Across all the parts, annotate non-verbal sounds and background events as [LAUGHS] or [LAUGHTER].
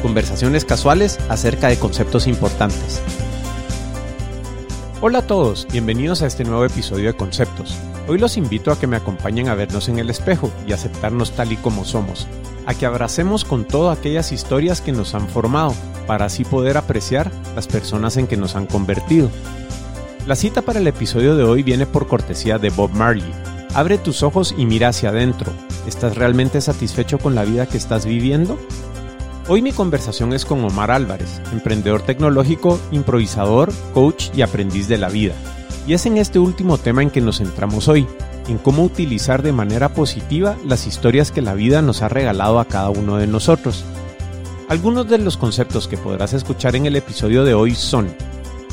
conversaciones casuales acerca de conceptos importantes. Hola a todos, bienvenidos a este nuevo episodio de Conceptos. Hoy los invito a que me acompañen a vernos en el espejo y aceptarnos tal y como somos, a que abracemos con todas aquellas historias que nos han formado, para así poder apreciar las personas en que nos han convertido. La cita para el episodio de hoy viene por cortesía de Bob Marley. Abre tus ojos y mira hacia adentro. ¿Estás realmente satisfecho con la vida que estás viviendo? Hoy mi conversación es con Omar Álvarez, emprendedor tecnológico, improvisador, coach y aprendiz de la vida. Y es en este último tema en que nos centramos hoy, en cómo utilizar de manera positiva las historias que la vida nos ha regalado a cada uno de nosotros. Algunos de los conceptos que podrás escuchar en el episodio de hoy son,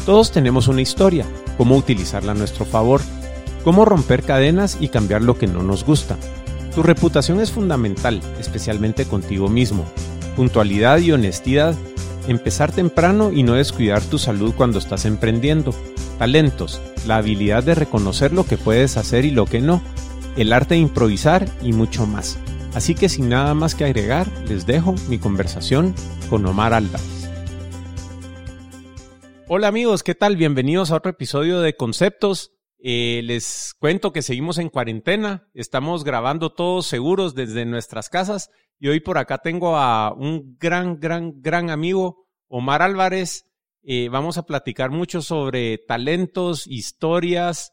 todos tenemos una historia, cómo utilizarla a nuestro favor, cómo romper cadenas y cambiar lo que no nos gusta. Tu reputación es fundamental, especialmente contigo mismo, puntualidad y honestidad, empezar temprano y no descuidar tu salud cuando estás emprendiendo, talentos, la habilidad de reconocer lo que puedes hacer y lo que no, el arte de improvisar y mucho más. Así que sin nada más que agregar, les dejo mi conversación con Omar Álvarez. Hola amigos, ¿qué tal? Bienvenidos a otro episodio de Conceptos. Eh, les cuento que seguimos en cuarentena, estamos grabando todos seguros desde nuestras casas y hoy por acá tengo a un gran, gran, gran amigo, Omar Álvarez. Eh, vamos a platicar mucho sobre talentos, historias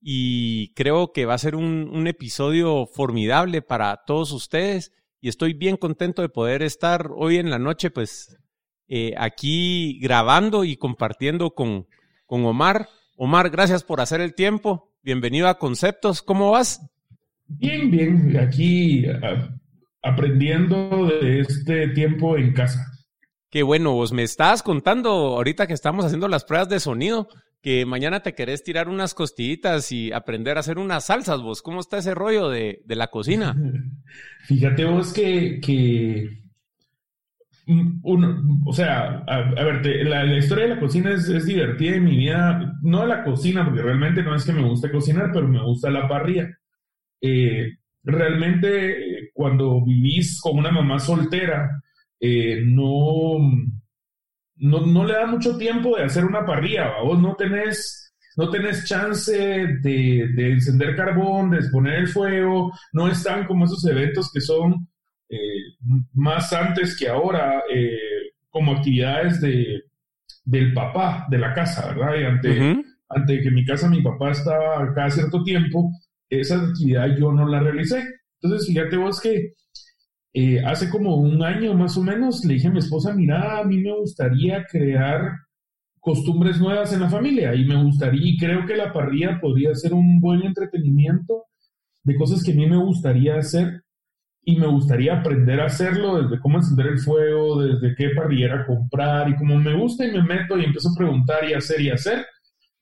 y creo que va a ser un, episodio formidable para todos ustedes y estoy bien contento de poder estar hoy en la noche pues eh, aquí grabando y compartiendo con, con Omar. Omar, gracias por hacer el tiempo. Bienvenido a Conceptos. ¿Cómo vas? Bien, bien. Aquí ah, aprendiendo de este tiempo en casa. Qué bueno, vos me estás contando ahorita que estamos haciendo las pruebas de sonido, que mañana te querés tirar unas costillitas y aprender a hacer unas salsas, vos. ¿Cómo está ese rollo de, la cocina? [LAUGHS] Fíjate vos que, que o sea, a, ver, la, historia de la cocina es, es, divertida en mi vida, no de la cocina, porque realmente no es que me guste cocinar, pero me gusta la parrilla. Eh, realmente cuando vivís con una mamá soltera, eh, no, no, le da mucho tiempo de hacer una parrilla, vos no tenés, no tenés chance de, encender carbón, de exponer el fuego, no están como esos eventos que son eh, más antes que ahora, eh, como actividades de, del papá de la casa, ¿verdad? Y ante, ante que en mi casa mi papá estaba cada cierto tiempo, esa actividad yo no la realicé. Entonces, fíjate vos que eh, hace como un año más o menos le dije a mi esposa, mira, a mí me gustaría crear costumbres nuevas en la familia y me gustaría, y creo que la parrilla podría ser un buen entretenimiento de cosas que a mí me gustaría hacer y me gustaría aprender a hacerlo, desde cómo encender el fuego, desde qué parrillera comprar y como me gusta y me meto y empiezo a preguntar y hacer y hacer,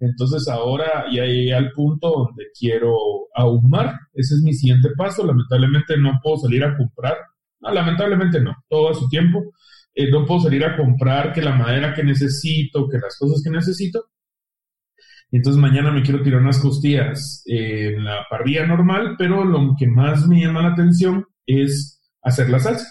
entonces ahora ya llegué al punto donde quiero ahumar. Ese es mi siguiente paso. Lamentablemente no puedo salir a comprar. No, lamentablemente no. Todo a su tiempo. Eh, no puedo salir a comprar que la madera que necesito, que las cosas que necesito. entonces mañana me quiero tirar unas costillas en la parrilla normal, pero lo que más me llama la atención es hacer la salsa.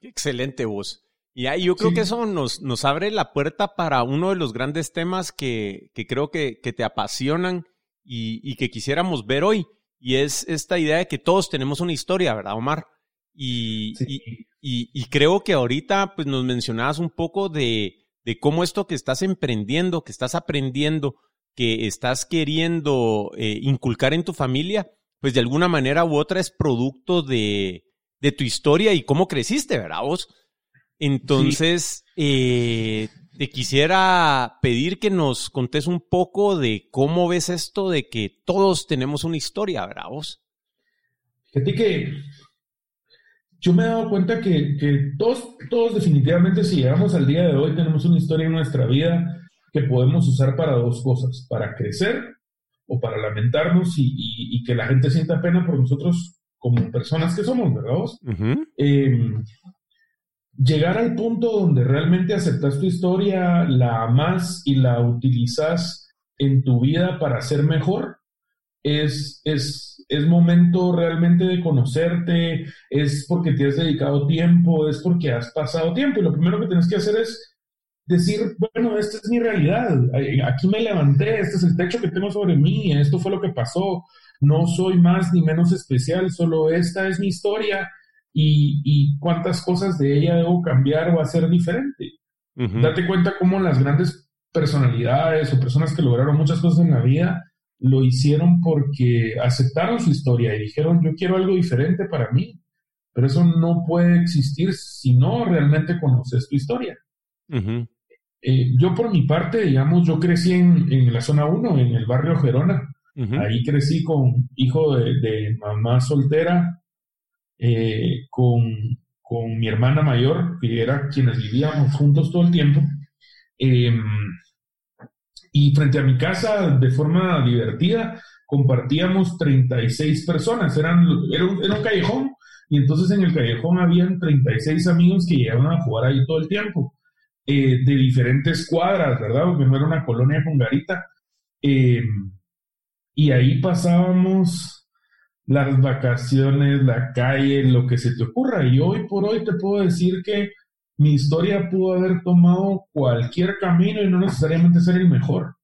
Excelente voz. Y ahí yo creo que eso nos, nos abre la puerta para uno de los grandes temas que, que creo que, que, te apasionan y, y, que quisiéramos ver hoy. Y es esta idea de que todos tenemos una historia, ¿verdad, Omar? Y, y, y creo que ahorita pues, nos mencionabas un poco de, de cómo esto que estás emprendiendo, que estás aprendiendo, que estás queriendo eh, inculcar en tu familia, pues de alguna manera u otra es producto de, de tu historia y cómo creciste, ¿verdad? Vos entonces, eh, te quisiera pedir que nos contes un poco de cómo ves esto de que todos tenemos una historia, ¿verdad vos? Fíjate que yo me he dado cuenta que, que, todos, todos definitivamente si llegamos al día de hoy tenemos una historia en nuestra vida que podemos usar para dos cosas, para crecer o para lamentarnos y, y, que la gente sienta pena por nosotros como personas que somos, ¿verdad? Llegar al punto donde realmente aceptas tu historia, la amas y la utilizas en tu vida para ser mejor, es, es, es momento realmente de conocerte, es porque te has dedicado tiempo, es porque has pasado tiempo. Y lo primero que tienes que hacer es decir, bueno, esta es mi realidad, aquí me levanté, este es el techo que tengo sobre mí, esto fue lo que pasó, no soy más ni menos especial, solo esta es mi historia y, cuántas cosas de ella debo cambiar o hacer diferente. Date cuenta cómo las grandes personalidades o personas que lograron muchas cosas en la vida lo hicieron porque aceptaron su historia y dijeron, yo quiero algo diferente para mí. Pero eso no puede existir si no realmente conoces tu historia. Eh, yo por mi parte, digamos, yo crecí en, la zona 1, en el barrio Gerona. Ahí crecí con hijo de mamá soltera, eh, con, con, mi hermana mayor, que era quienes vivíamos juntos todo el tiempo. Em, y frente a mi casa, de forma divertida, compartíamos 36 personas. Eran, era, un, callejón y entonces en el callejón habían 36 amigos que llegaban a jugar ahí todo el tiempo, eh, de diferentes cuadras, ¿verdad? Porque no era una colonia con garita. Em, y ahí pasábamos las vacaciones, la calle, lo que se te ocurra. Y hoy por hoy te puedo decir que mi historia pudo haber tomado cualquier camino y no necesariamente ser el mejor.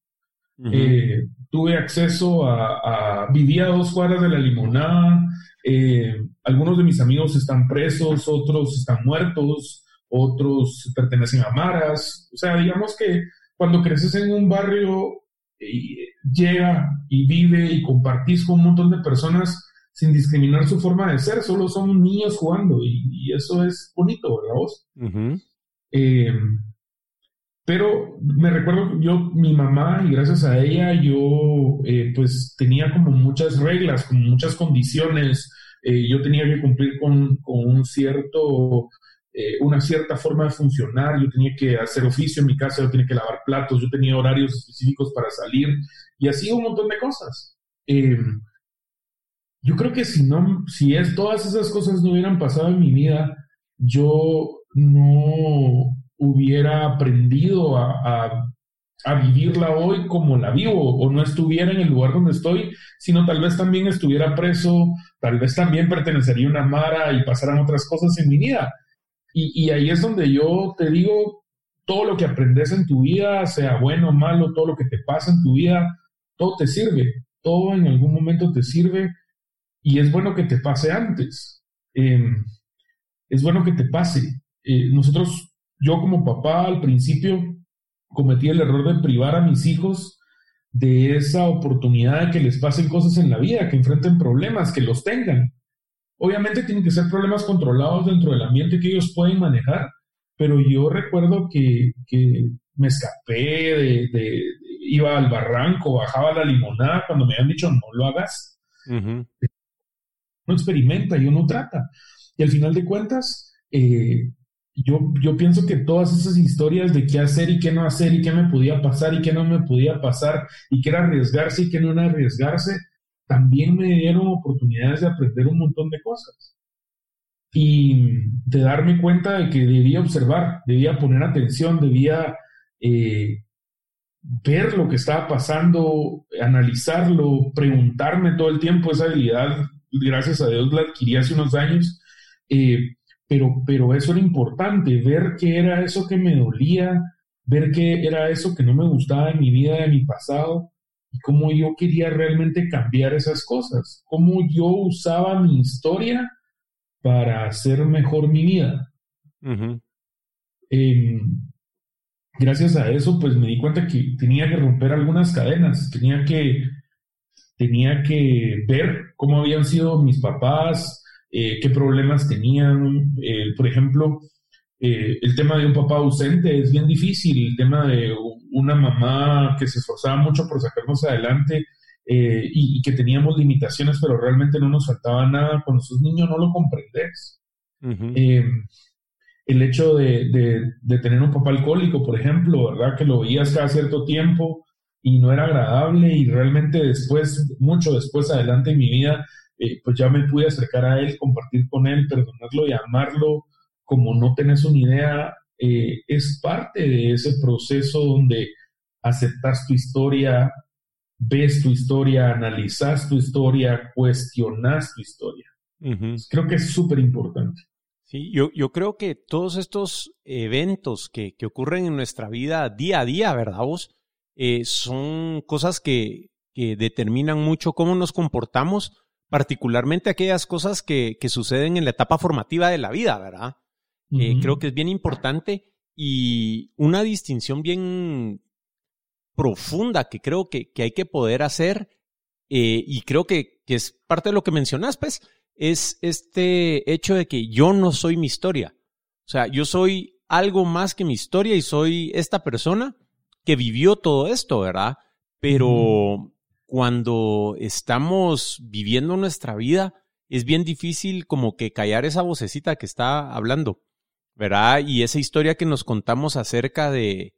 Eh, tuve acceso a, vivía a dos cuadras de la limonada, eh, algunos de mis amigos están presos, otros están muertos, otros pertenecen a maras. O sea, digamos que cuando creces en un barrio, eh, llega y vive y compartís con un montón de personas sin discriminar su forma de ser, solo son niños jugando y, eso es bonito, ¿verdad vos? Eh, pero me recuerdo yo, mi mamá, y gracias a ella, yo eh, pues tenía como muchas reglas, como muchas condiciones, eh, yo tenía que cumplir con, un cierto, una cierta forma de funcionar, yo tenía que hacer oficio en mi casa, yo tenía que lavar platos, yo tenía horarios específicos para salir, y así un montón de cosas. Yo creo que si no, si es todas esas cosas no hubieran pasado en mi vida, yo no hubiera aprendido a, vivirla hoy como la vivo, o no estuviera en el lugar donde estoy, sino tal vez también estuviera preso, tal vez también pertenecería a una mara y pasaran otras cosas en mi vida. Y, y ahí es donde yo te digo, todo lo que aprendes en tu vida, sea bueno o malo, todo lo que te pasa en tu vida, todo te sirve, todo en algún momento te sirve y es bueno que te pase antes. Em, es bueno que te pase. Eh, nosotros, yo como papá al principio cometí el error de privar a mis hijos de esa oportunidad de que les pasen cosas en la vida, que enfrenten problemas, que los tengan. Obviamente tienen que ser problemas controlados dentro del ambiente que ellos pueden manejar, pero yo recuerdo que, me escapé de, iba al barranco, bajaba la limonada cuando me habían dicho no lo hagas uno experimenta y uno trata. Y al final de cuentas, eh, yo, yo pienso que todas esas historias de qué hacer y qué no hacer y qué me podía pasar y qué no me podía pasar y qué era arriesgarse y qué no era arriesgarse, también me dieron oportunidades de aprender un montón de cosas. Y de darme cuenta de que debía observar, debía poner atención, debía eh, ver lo que estaba pasando, analizarlo, preguntarme todo el tiempo esa habilidad gracias a Dios la adquirí hace unos años, eh, pero, pero eso era importante, ver qué era eso que me dolía, ver qué era eso que no me gustaba de mi vida, de mi pasado, y cómo yo quería realmente cambiar esas cosas, cómo yo usaba mi historia para hacer mejor mi vida. Em, gracias a eso, pues me di cuenta que tenía que romper algunas cadenas, tenía que tenía que ver cómo habían sido mis papás, eh, qué problemas tenían. Eh, por ejemplo, eh, el tema de un papá ausente es bien difícil, el tema de una mamá que se esforzaba mucho por sacarnos adelante y, que teníamos limitaciones, pero realmente no nos faltaba nada. Con esos niños no lo comprendes. El hecho de, tener un papá alcohólico, por ejemplo, ¿verdad? Que lo veías cada cierto tiempo y no era agradable y realmente después, mucho después adelante en mi vida, eh, pues ya me pude acercar a él, compartir con él, perdonarlo y amarlo como no tenés una idea, eh, es parte de ese proceso donde aceptas tu historia, ves tu historia, analizas tu historia, cuestionas tu historia. Creo que es súper importante. Sí, yo, yo creo que todos estos eventos que, que, ocurren en nuestra vida día a día, ¿verdad vos? Eh, son cosas que, que, determinan mucho cómo nos comportamos, particularmente aquellas cosas que, que suceden en la etapa formativa de la vida, ¿verdad? Eh, creo que es bien importante y una distinción bien profunda que creo que, que hay que poder hacer eh, y creo que, que, es parte de lo que mencionas, pues, es este hecho de que yo no soy mi historia. O sea, yo soy algo más que mi historia y soy esta persona que vivió todo esto, ¿verdad? Pero cuando estamos viviendo nuestra vida, es bien difícil como que callar esa vocecita que está hablando, ¿verdad? Y esa historia que nos contamos acerca de,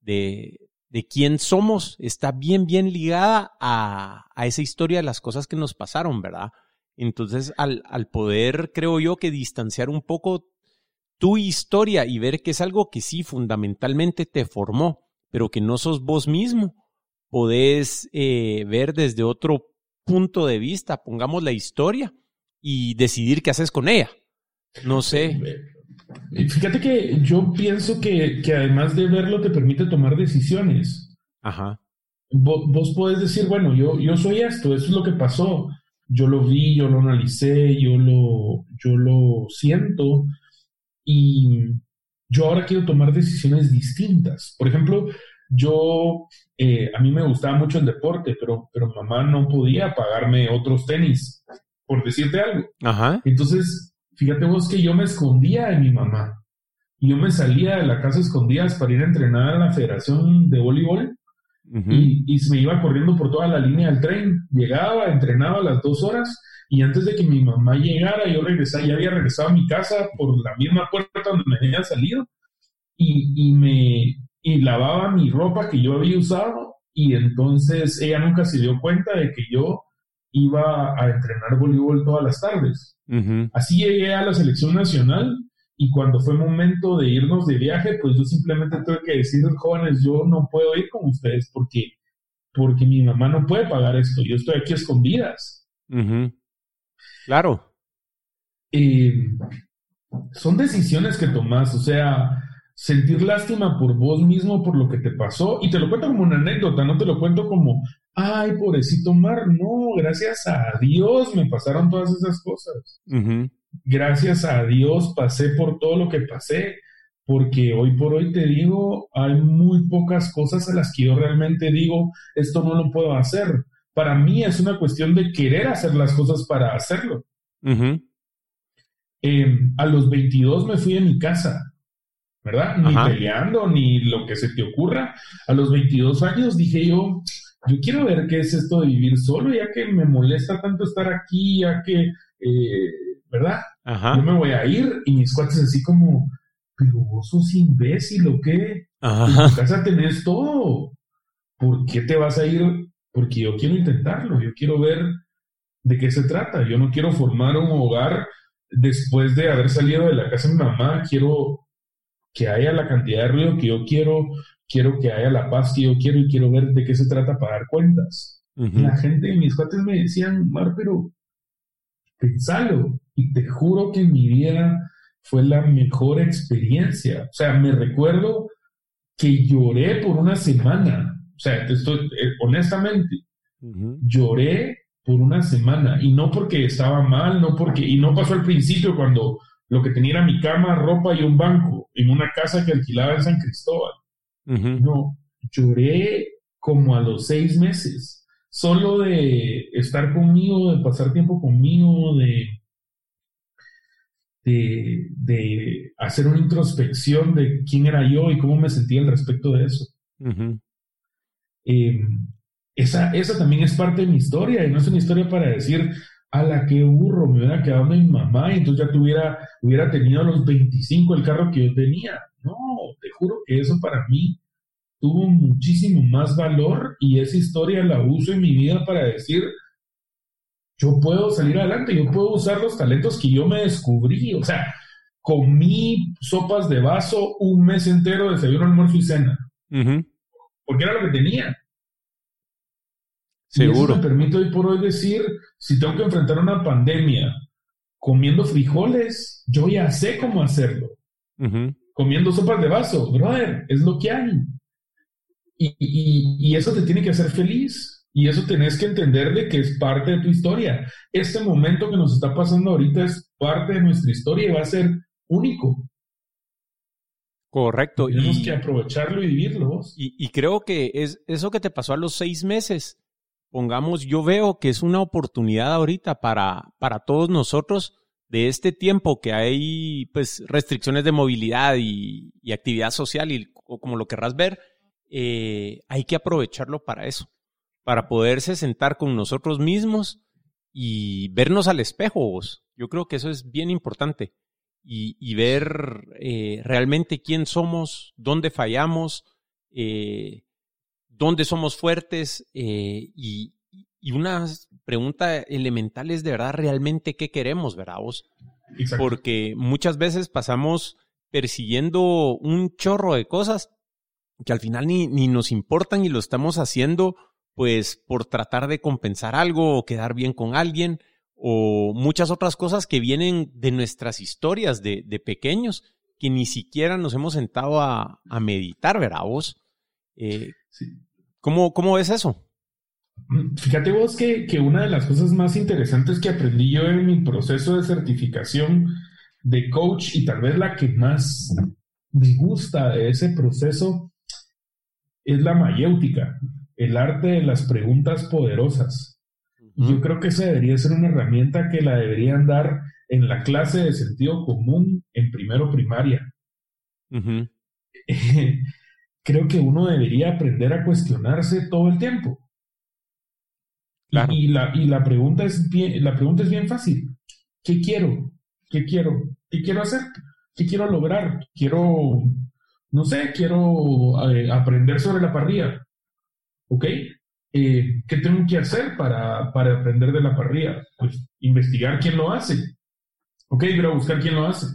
de, de quién somos está bien, bien ligada a, a esa historia de las cosas que nos pasaron, ¿verdad? Entonces, al, al poder, creo yo, que distanciar un poco tu historia y ver que es algo que sí fundamentalmente te formó, pero que no sos vos mismo, podés eh, ver desde otro punto de vista, pongamos la historia y decidir qué haces con ella. No sé. Fíjate que yo pienso que, que además de verlo te permite tomar decisiones. Ajá. Vos, vos podés decir, bueno, yo, yo soy esto, eso es lo que pasó yo lo vi, yo lo analicé, yo lo, yo lo siento y yo ahora quiero tomar decisiones distintas. Por ejemplo, yo, eh, a mí me gustaba mucho el deporte, pero, pero mamá no podía pagarme otros tenis, por decirte algo. Ajá. Entonces, fíjate vos que yo me escondía de mi mamá. Y yo me salía de la casa escondidas para ir a entrenar a la Federación de Voleibol y, y, me iba corriendo por toda la línea del tren. Llegaba, entrenaba las dos horas y antes de que mi mamá llegara, yo regresaba, ya había regresado a mi casa por la misma puerta donde me había salido y, y me y lavaba mi ropa que yo había usado y entonces ella nunca se dio cuenta de que yo iba a entrenar voleibol todas las tardes. Así llegué a la selección nacional y cuando fue momento de irnos de viaje, pues yo simplemente tuve que decir, jóvenes, yo no puedo ir con ustedes porque, porque mi mamá no puede pagar esto, yo estoy aquí escondidas. Claro. son decisiones que tomas, o sea, sentir lástima por vos mismo, por lo que te pasó, y te lo cuento como una anécdota, no te lo cuento como, ay, pobrecito Mar, no, gracias a Dios me pasaron todas esas cosas gracias a Dios pasé por todo lo que pasé, porque hoy por hoy te digo, hay muy pocas cosas a las que yo realmente digo, esto no lo puedo hacer. Para mí es una cuestión de querer hacer las cosas para hacerlo. Em, a los 22 me fui a mi casa, ¿verdad? Ni peleando, ni lo que se te ocurra. A los 22 años dije yo, yo quiero ver qué es esto de vivir solo, ya que me molesta tanto estar aquí, ya que eh, ¿verdad? Yo me voy a ir y mis cuates así como, pero vos sos imbécil o qué? En tu casa tenés todo. ¿Por qué te vas a ir? Porque yo quiero intentarlo, yo quiero ver de qué se trata. Yo no quiero formar un hogar después de haber salido de la casa de mi mamá. Quiero que haya la cantidad de ruido que yo quiero, quiero que haya la paz que yo quiero y quiero ver de qué se trata para dar cuentas. La gente, mis cuates me decían, Mar, pero pensalo. Y te juro que mi vida fue la mejor experiencia. O sea, me recuerdo que lloré por una semana. O sea, estoy, eh, honestamente, lloré por una semana. Y no porque estaba mal, no porque, y no pasó al principio cuando lo que tenía era mi cama, ropa y un banco en una casa que alquilaba en San Cristóbal. No, lloré como a los seis meses solo de estar conmigo, de pasar tiempo conmigo, de, de, hacer una introspección de quién era yo y cómo me sentía al respecto de eso. Em, esa, esa también es parte de mi historia y no es una historia para decir, a la que burro, me hubiera quedado mi mamá y entonces ya tuviera, hubiera tenido a los 25 el carro que yo tenía. No, te juro que eso para mí tuvo muchísimo más valor y esa historia la uso en mi vida para decir, yo puedo salir adelante, yo puedo usar los talentos que yo me descubrí. O sea, comí sopas de vaso un mes entero, de desayuno, almuerzo y cena. Porque era lo que tenía. Seguro. Y eso me permite hoy por hoy decir, si tengo que enfrentar una pandemia comiendo frijoles, yo ya sé cómo hacerlo. Comiendo sopas de vaso, brother, es lo que hay. Y, y, eso te tiene que hacer feliz. Y eso tenés que entender de que es parte de tu historia. Este momento que nos está pasando ahorita es parte de nuestra historia y va a ser único. Correcto. tenemos que aprovecharlo y vivirlo. Y, y, creo que es eso que te pasó a los seis meses. Pongamos, yo veo que es una oportunidad ahorita para, para todos nosotros de este tiempo que hay pues restricciones de movilidad y, y actividad social y o como lo querrás ver, eh, hay que aprovecharlo para eso, para poderse sentar con nosotros mismos y vernos al espejo. Yo creo que eso es bien importante y, ver eh, realmente quién somos, dónde fallamos, eh, dónde somos fuertes eh, y, una pregunta elemental es de verdad realmente qué queremos, ¿verdad vos? Porque muchas veces pasamos persiguiendo un chorro de cosas que al final ni, ni nos importan y lo estamos haciendo pues por tratar de compensar algo o quedar bien con alguien o muchas otras cosas que vienen de nuestras historias de, pequeños que ni siquiera nos hemos sentado a, meditar, ¿verdad vos? Eh, ¿cómo, ¿Cómo ves eso? Fíjate vos que, que, una de las cosas más interesantes que aprendí yo en mi proceso de certificación de coach y tal vez la que más me gusta de ese proceso es la mayéutica, el arte de las preguntas poderosas. Yo creo que esa debería ser una herramienta que la deberían dar en la clase de sentido común en primero primaria. [LAUGHS] creo que uno debería aprender a cuestionarse todo el tiempo. Y, la, y la, pregunta es bien, la pregunta es bien fácil. ¿Qué quiero? ¿Qué quiero? ¿Qué quiero hacer? ¿Qué quiero lograr? Quiero, no sé, quiero eh, aprender sobre la parrilla. ¿Ok? Eh, ¿qué tengo que hacer para, para, aprender de la parrilla? Pues investigar quién lo hace. Ok, ir a buscar quién lo hace.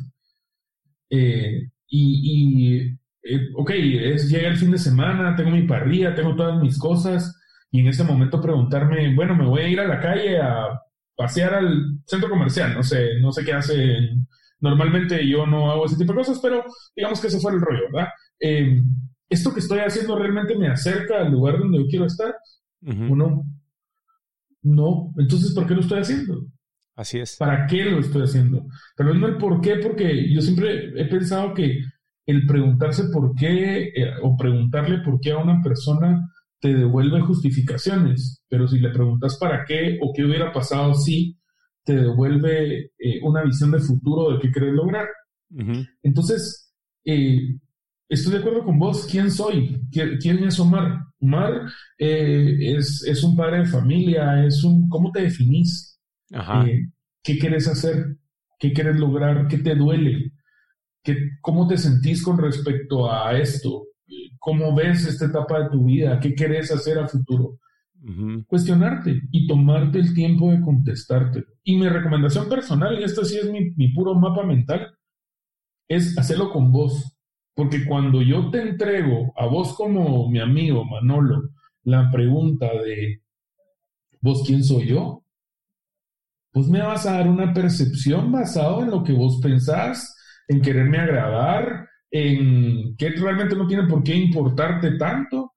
Eh, y, eh, ok, es, llega el fin de semana, tengo mi parrilla, tengo todas mis cosas, y en ese momento preguntarme, bueno, me voy a ir a la calle a pasear al centro comercial, no sé, no sé qué hace. Normalmente yo no hago ese tipo de cosas, pero digamos que ese fue el rollo, ¿verdad? ¿Esto que estoy haciendo realmente me acerca al lugar donde yo quiero estar? Uno, no. Entonces, ¿por qué lo estoy haciendo? Así es. ¿Para qué lo estoy haciendo? Pero no el por qué, porque yo siempre he pensado que el preguntarse por qué eh, o preguntarle por qué a una persona te devuelve justificaciones, pero si le preguntas para qué o qué hubiera pasado si, te devuelve eh, una visión de futuro de qué quieres lograr. Entonces, eh, estoy de acuerdo con vos. ¿Quién soy? ¿Quién es Omar? Omar eh, es, un padre de familia, es un... ¿Cómo te definís? Eh, ¿Qué quieres hacer? ¿Qué quieres lograr? ¿Qué te duele? ¿Qué, ¿Cómo te sentís con respecto a esto? ¿Cómo ves esta etapa de tu vida? ¿Qué quieres hacer a futuro? Cuestionarte y tomarte el tiempo de contestarte. Y mi recomendación personal, y esto sí es mi, mi puro mapa mental, es hacerlo con vos porque cuando yo te entrego a vos como mi amigo Manolo la pregunta de vos quién soy yo, pues me vas a dar una percepción basada en lo que vos pensás, en quererme agradar, en que realmente no tiene por qué importarte tanto.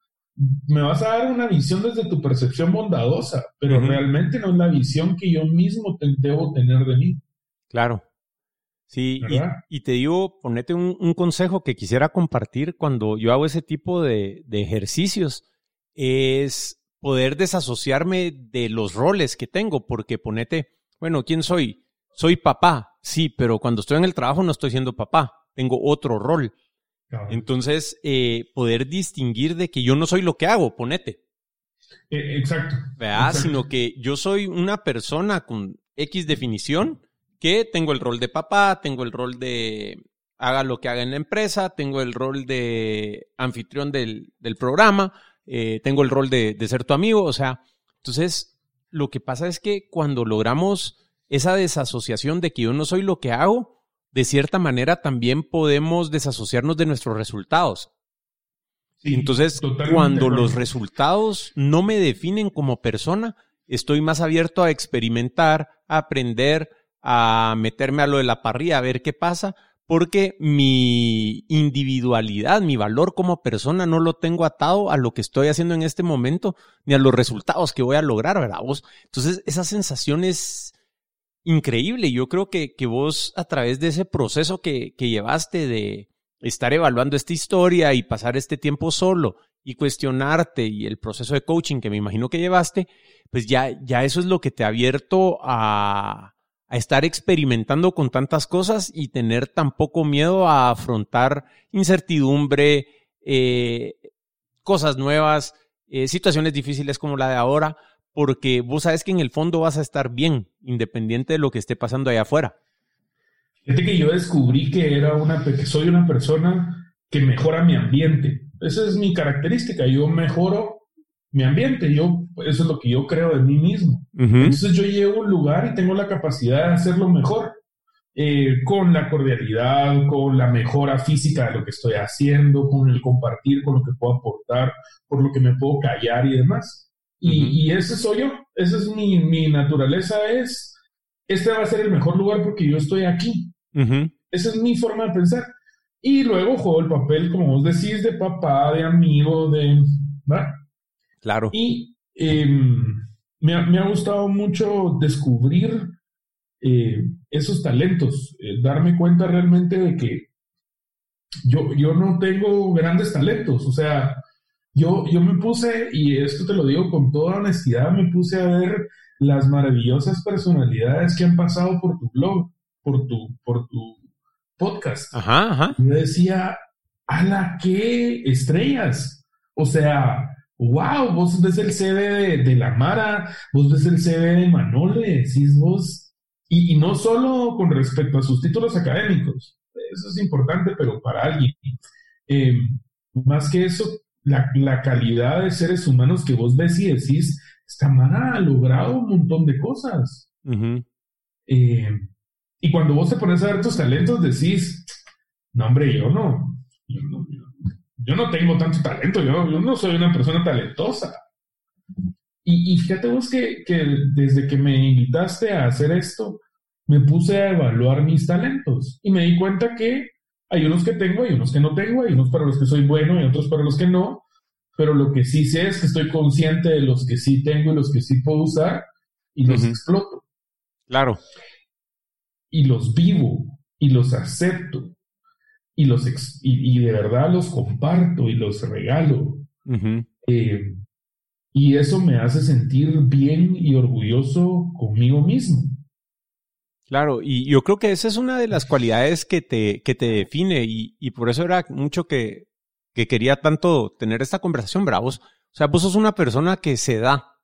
Me vas a dar una visión desde tu percepción bondadosa, pero realmente no es la visión que yo mismo debo tener de mí. Claro. Sí, y, te digo, ponete un, consejo que quisiera compartir cuando yo hago ese tipo de, ejercicios, es poder desasociarme de los roles que tengo, porque ponete, bueno, ¿quién soy? Soy papá, sí, pero cuando estoy en el trabajo no estoy siendo papá, tengo otro rol. Entonces, eh, poder distinguir de que yo no soy lo que hago, ponete. E, exacto. ¿Verdad? Sino que yo soy una persona con X definición, que tengo el rol de papá, tengo el rol de haga lo que haga en la empresa, tengo el rol de anfitrión del, programa, eh, tengo el rol de, de ser tu amigo, o sea, entonces lo que pasa es que cuando logramos esa desasociación de que yo no soy lo que hago, de cierta manera también podemos desasociarnos de nuestros resultados. Entonces, cuando los resultados no me definen como persona, estoy más abierto a experimentar, a aprender, a meterme a lo de la parrilla, a ver qué pasa, porque mi individualidad, mi valor como persona no lo tengo atado a lo que estoy haciendo en este momento, ni a los resultados que voy a lograr, ¿verdad? Vos? Entonces, esa sensación es increíble. Yo creo que, que vos, a través de ese proceso que, que llevaste de estar evaluando esta historia y pasar este tiempo solo y cuestionarte y el proceso de coaching que me imagino que llevaste, pues ya, ya eso es lo que te ha abierto a, a estar experimentando con tantas cosas y tener tan poco miedo a afrontar incertidumbre, eh, cosas nuevas, eh, situaciones difíciles como la de ahora, porque vos sabes que en el fondo vas a estar bien, independiente de lo que esté pasando allá afuera. Fíjate que yo descubrí que era una, que soy una persona que mejora mi ambiente. Esa es mi característica. Yo mejoro mi ambiente. Yo, eso es lo que yo creo de mí mismo. Entonces yo llego a un lugar y tengo la capacidad de hacerlo mejor. Eh, con la cordialidad, con la mejora física de lo que estoy haciendo, con el compartir, con lo que puedo aportar, por lo que me puedo callar y demás. Y, ese soy yo, esa es mi, mi, naturaleza, es, este va a ser el mejor lugar porque yo estoy aquí. Esa es mi forma de pensar. Y luego juego el papel, como vos decís, de papá, de amigo, de... ¿verdad? Claro. Y em, me, ha, gustado mucho descubrir eh, esos talentos, eh, darme cuenta realmente de que yo, yo no tengo grandes talentos, o sea, yo, yo me puse, y esto te lo digo con toda honestidad, me puse a ver las maravillosas personalidades que han pasado por tu blog, por tu, por tu podcast. Ajá, ajá. Y yo decía, la qué estrellas! O sea, wow, vos ves el CV de, la Mara, vos ves el CV de Manole, decís vos, y, no solo con respecto a sus títulos académicos, eso es importante, pero para alguien. Eh, más que eso, la, calidad de seres humanos que vos ves y decís, esta Mara ha logrado un montón de cosas. Eh, y cuando vos te pones a ver tus talentos, decís, no, hombre, yo no, yo no, yo no tengo tanto talento, yo, no soy una persona talentosa. Y, fíjate vos que, desde que me invitaste a hacer esto, me puse a evaluar mis talentos y me di cuenta que hay unos que tengo, hay unos que no tengo, hay unos para los que soy bueno y otros para los que no, pero lo que sí sé es que estoy consciente de los que sí tengo y los que sí puedo usar y los exploto. Claro. Y los vivo y los acepto y, los y, de verdad los comparto y los regalo. Eh, y eso me hace sentir bien y orgulloso conmigo mismo. Claro, y yo creo que esa es una de las cualidades que te, que te define y, por eso era mucho que, que, quería tanto tener esta conversación, bravos. O sea, vos sos una persona que se da,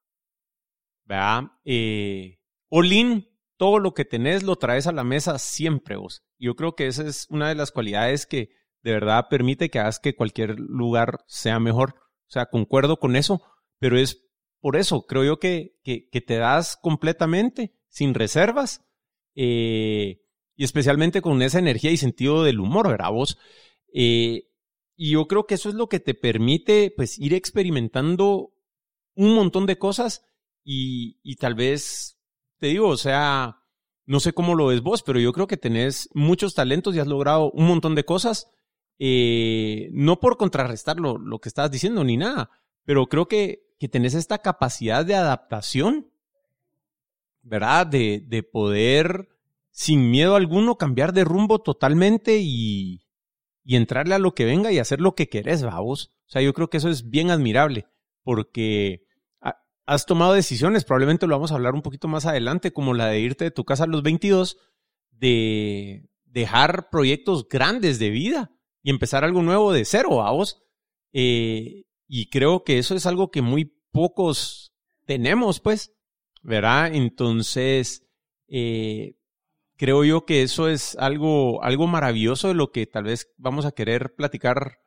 ¿verdad? Eh, Olin, todo lo que tenés lo traes a la mesa siempre vos. Yo creo que esa es una de las cualidades que de verdad permite que hagas que cualquier lugar sea mejor. O sea, concuerdo con eso, pero es por eso, creo yo que, que, te das completamente, sin reservas, eh, y especialmente con esa energía y sentido del humor, ¿verdad vos? Eh, y yo creo que eso es lo que te permite, pues, ir experimentando un montón de cosas y, y tal vez, te digo, o sea, no sé cómo lo ves vos, pero yo creo que tenés muchos talentos y has logrado un montón de cosas. Eh, no por contrarrestar lo, que estabas diciendo ni nada, pero creo que, que tenés esta capacidad de adaptación, ¿verdad? De, de poder, sin miedo alguno, cambiar de rumbo totalmente y, y entrarle a lo que venga y hacer lo que querés, vos. O sea, yo creo que eso es bien admirable, porque has tomado decisiones, probablemente lo vamos a hablar un poquito más adelante, como la de irte de tu casa a los 22, de dejar proyectos grandes de vida y empezar algo nuevo de cero, a vos. Eh, y creo que eso es algo que muy pocos tenemos, pues, ¿verdad? Entonces, eh, creo yo que eso es algo, algo maravilloso de lo que tal vez vamos a querer platicar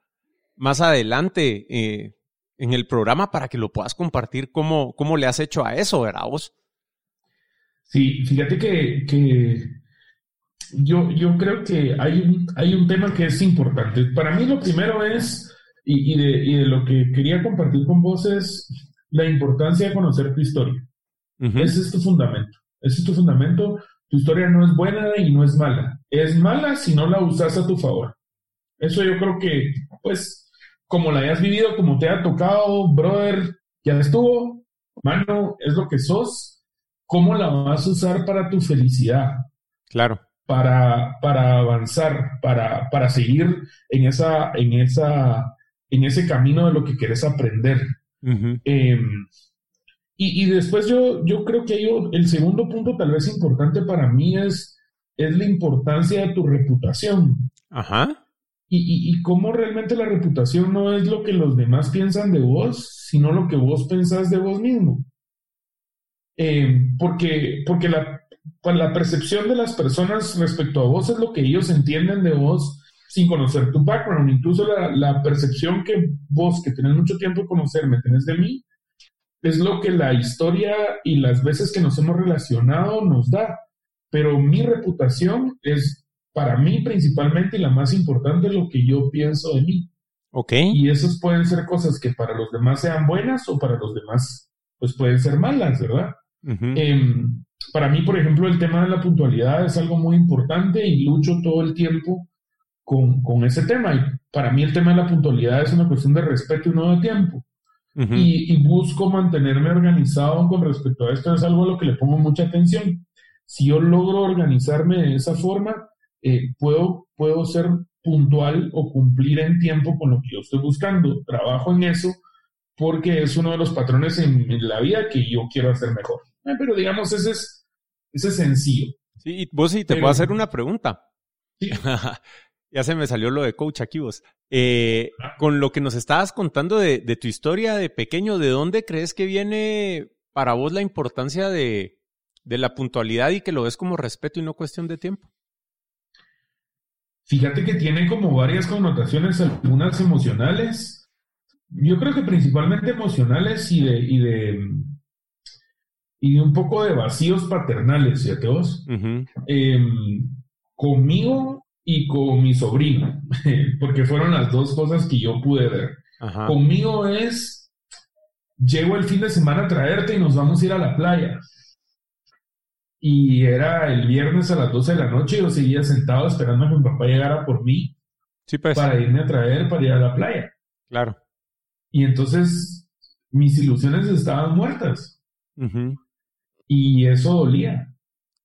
más adelante eh, en el programa para que lo puedas compartir cómo, cómo le has hecho a eso, ¿verdad vos? Sí, fíjate que, yo, yo creo que hay un, hay un tema que es importante. Para mí lo primero es, y, de, lo que quería compartir con vos es la importancia de conocer tu historia. Ese es tu fundamento. Ese es tu fundamento. Tu historia no es buena y no es mala. Es mala si no la usas a tu favor. Eso yo creo que, pues, como la hayas vivido, como te ha tocado, brother, ya estuvo, mano, es lo que sos. ¿Cómo la vas a usar para tu felicidad? Claro. Para, para avanzar, para, para seguir en, esa, en, esa, en ese camino de lo que quieres aprender. Y, después yo, yo creo que el segundo punto tal vez importante para mí es, es la importancia de tu reputación. Ajá. Y, cómo realmente la reputación no es lo que los demás piensan de vos, sino lo que vos pensás de vos mismo. Eh, porque porque la, pues, la percepción de las personas respecto a vos es lo que ellos entienden de vos sin conocer tu background. Incluso la, la percepción que vos, que tenés mucho tiempo de conocerme, tenés de mí, es lo que la historia y las veces que nos hemos relacionado nos da. Pero mi reputación es para mí principalmente la más importante lo que yo pienso de mí. Ok. Y esos pueden ser cosas que para los demás sean buenas o para los demás pues pueden ser malas, ¿verdad? Em, para mí, por ejemplo, el tema de la puntualidad es algo muy importante y lucho todo el tiempo con, con ese tema. Y para mí el tema de la puntualidad es una cuestión de respeto y no de tiempo y, busco mantenerme organizado con respecto a esto. Es algo a lo que le pongo mucha atención. Si yo logro organizarme de esa forma, eh, puedo, puedo ser puntual o cumplir en tiempo con lo que yo estoy buscando. Trabajo en eso porque es uno de los patrones en, la vida que yo quiero hacer mejor. Eh, pero digamos, ese es, ese sencillo. Sí, vos sí, te puedo hacer una pregunta. Sí. [LAUGHS] Ya se me salió lo de coach aquí vos. Eh, con lo que nos estabas contando de, tu historia de pequeño, ¿de dónde crees que viene para vos la importancia de, la puntualidad y que lo ves como respeto y no cuestión de tiempo? Fíjate que tiene como varias connotaciones, algunas emocionales. Yo creo que principalmente emocionales y de, y de, y de un poco de vacíos paternales, fíjate vos. Em, conmigo y con mi sobrino, [LAUGHS] porque fueron las dos cosas que yo pude ver. Conmigo es, llego el fin de semana a traerte y nos vamos a ir a la playa. Y era el viernes a las 12 de la noche y yo seguía sentado esperando a que mi papá llegara por mí pues. para irme a traer, para ir a la playa. Claro. Y entonces mis ilusiones estaban muertas. Y eso dolía.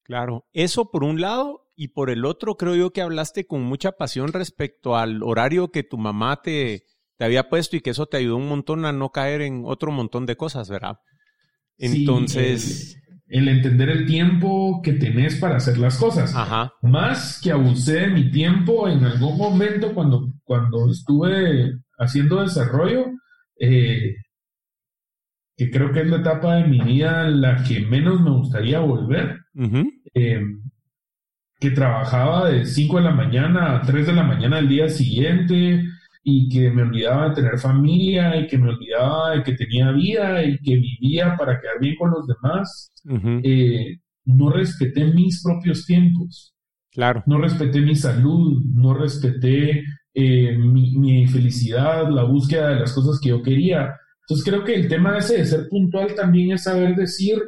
Claro. Eso por un lado y por el otro, creo yo que hablaste con mucha pasión respecto al horario que tu mamá te, te había puesto y que eso te ayudó un montón a no caer en otro montón de cosas, ¿verdad? Entonces... el, entender el tiempo que tenés para hacer las cosas. Ajá. Más que abusé de mi tiempo en algún momento cuando, cuando estuve haciendo desarrollo, eh, que creo que es la etapa de mi vida la que menos me gustaría volver que trabajaba de 5 de la mañana a 3 de la mañana del día siguiente y que me olvidaba de tener familia y que me olvidaba de que tenía vida y que vivía para quedar bien con los demás, eh, no respeté mis propios tiempos. Claro. No respeté mi salud, no respeté eh, mi, mi, felicidad, la búsqueda de las cosas que yo quería. Entonces creo que el tema ese de ser puntual también es saber decir,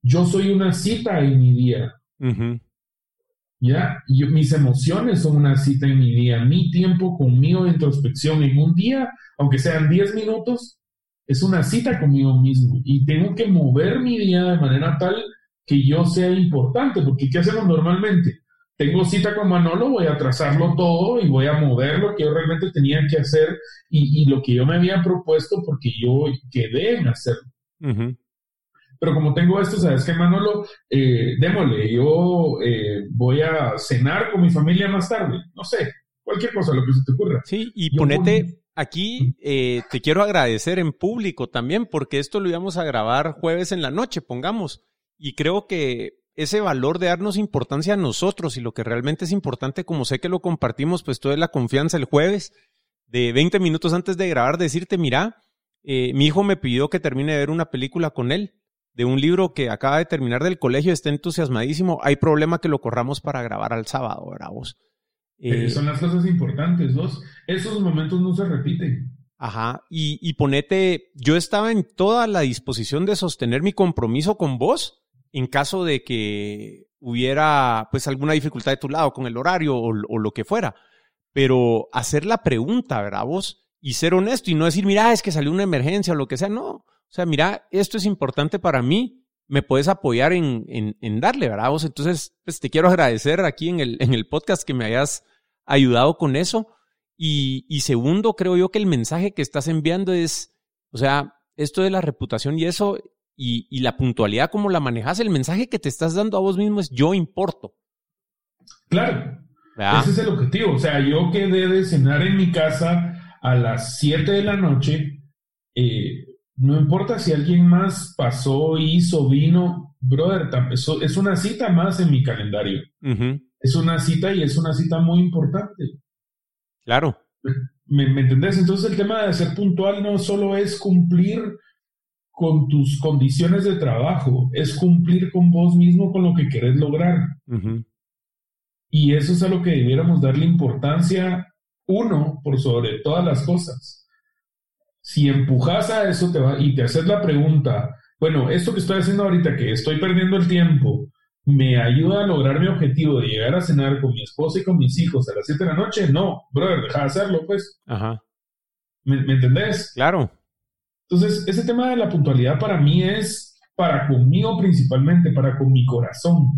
yo soy una cita en mi día. ¿Ya? mis emociones son una cita en mi día, mi tiempo conmigo de introspección en un día, aunque sean 10 minutos, es una cita conmigo mismo y tengo que mover mi día de manera tal que yo sea importante, porque ¿qué hacemos normalmente? Tengo cita con Manolo, voy a trazarlo todo y voy a mover lo que yo realmente tenía que hacer y, lo que yo me había propuesto porque yo quedé en hacerlo. Pero como tengo esto, ¿sabes qué, Manolo? Eh, démosle, yo eh, voy a cenar con mi familia más tarde. No sé, cualquier cosa, lo que se te ocurra. Sí, y ponete aquí, eh, te quiero agradecer en público también, porque esto lo íbamos a grabar jueves en la noche, pongamos. Y creo que ese valor de darnos importancia a nosotros y lo que realmente es importante, como sé que lo compartimos, pues toda la confianza el jueves, de 20 minutos antes de grabar, decirte, mira, eh, mi hijo me pidió que termine de ver una película con él, de un libro que acaba de terminar del colegio, está entusiasmadísimo, hay problema que lo corramos para grabar al sábado, ¿verdad vos? Eh, son las cosas importantes, vos. Esos momentos no se repiten. Ajá, y, y ponete, yo estaba en toda la disposición de sostener mi compromiso con vos en caso de que hubiera pues alguna dificultad de tu lado con el horario o, o lo que fuera. Pero hacer la pregunta, ¿verdad vos? Y ser honesto y no decir, mira, es que salió una emergencia o lo que sea, no. O sea, mira, esto es importante para mí, me puedes apoyar en, en, en darle, ¿verdad? Vos? Entonces, pues te quiero agradecer aquí en el, en el podcast que me hayas ayudado con eso. Y, segundo, creo yo que el mensaje que estás enviando es, o sea, esto de la reputación y eso, y, la puntualidad, como la manejas, el mensaje que te estás dando a vos mismo es yo importo. Claro. Ese es el objetivo. O sea, yo quedé de cenar en mi casa a las 7 de la noche. Eh, no importa si alguien más pasó, hizo, vino, brother, es una cita más en mi calendario. Es una cita y es una cita muy importante. Claro. ¿Me, entendés? Entonces el tema de ser puntual no solo es cumplir con tus condiciones de trabajo, es cumplir con vos mismo con lo que querés lograr. Y eso es a lo que debiéramos darle importancia, uno, por sobre todas las cosas. Si empujas a eso te va, y te haces la pregunta, bueno, esto que estoy haciendo ahorita, que estoy perdiendo el tiempo, me ayuda a lograr mi objetivo de llegar a cenar con mi esposa y con mis hijos a las 7 de la noche, no, brother, deja de hacerlo, pues. Ajá. ¿Me, entendés? Claro. Entonces, ese tema de la puntualidad para mí es para conmigo principalmente, para con mi corazón.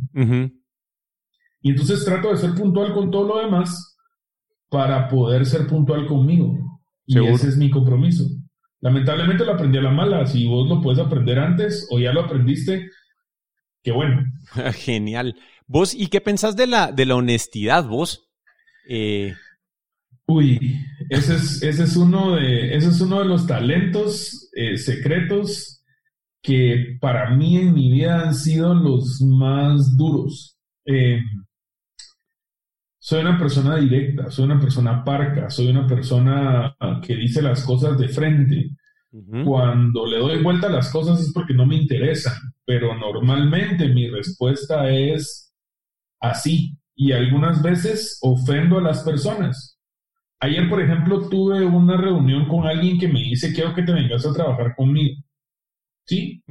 Y entonces trato de ser puntual con todo lo demás para poder ser puntual conmigo. Y ese es mi compromiso. Lamentablemente lo aprendí a la mala. Si vos lo puedes aprender antes o ya lo aprendiste, qué bueno. [LAUGHS] Genial. ¿Vos y qué pensás de la, de la honestidad, vos? Eh, Uy, ese es, ese es, uno, de, ese es uno de los talentos eh, secretos que para mí en mi vida han sido los más duros. Eh, soy una persona directa, soy una persona parca, soy una persona que dice las cosas de frente. Cuando le doy vuelta a las cosas es porque no me interesan, pero normalmente mi respuesta es así y algunas veces ofendo a las personas. Ayer, por ejemplo, tuve una reunión con alguien que me dice, quiero que te vengas a trabajar conmigo. ¿Sí?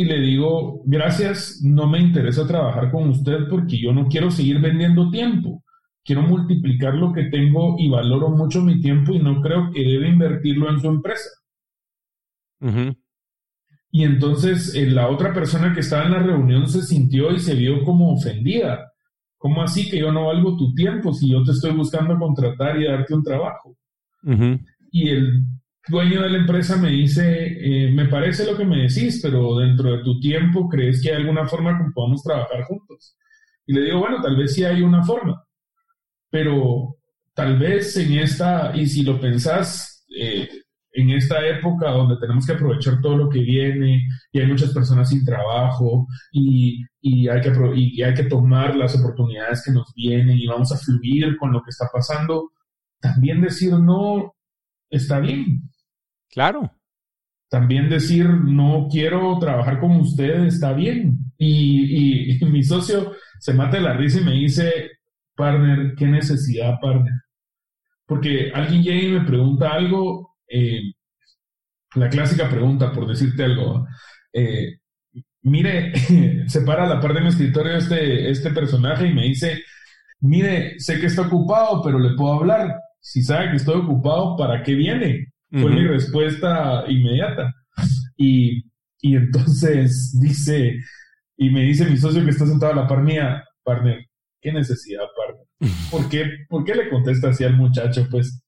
Y le digo, gracias, no me interesa trabajar con usted porque yo no quiero seguir vendiendo tiempo. Quiero multiplicar lo que tengo y valoro mucho mi tiempo y no creo que debe invertirlo en su empresa. Y entonces eh, la otra persona que estaba en la reunión se sintió y se vio como ofendida. ¿Cómo así que yo no valgo tu tiempo si yo te estoy buscando contratar y darte un trabajo? Y el dueño de la empresa me dice, eh, me parece lo que me decís, pero dentro de tu tiempo, ¿crees que hay alguna forma que podamos trabajar juntos? Y le digo, bueno, tal vez sí hay una forma, pero tal vez en esta, y si lo pensás, eh, en esta época donde tenemos que aprovechar todo lo que viene y hay muchas personas sin trabajo y, hay, que, y hay que tomar las oportunidades que nos vienen y vamos a fluir con lo que está pasando, también decir no está bien. Claro. También decir no quiero trabajar con usted está bien. Y, y, mi socio se mata la risa y me dice, partner, ¿qué necesidad, partner? Porque alguien llega y me pregunta algo eh, la clásica pregunta, por decirte algo. Eh, mire, [LAUGHS] se para a la par de mi escritorio este, este personaje y me dice, mire, sé que está ocupado, pero le puedo hablar. Si sabe que estoy ocupado, ¿para qué viene? Fue mi respuesta inmediata. Y, y, entonces [LAUGHS] dice, y me dice mi socio que está sentado a la par mía, partner, ¿qué necesidad, partner? [LAUGHS] ¿Por qué, ¿Por qué le contesta así al muchacho? Pues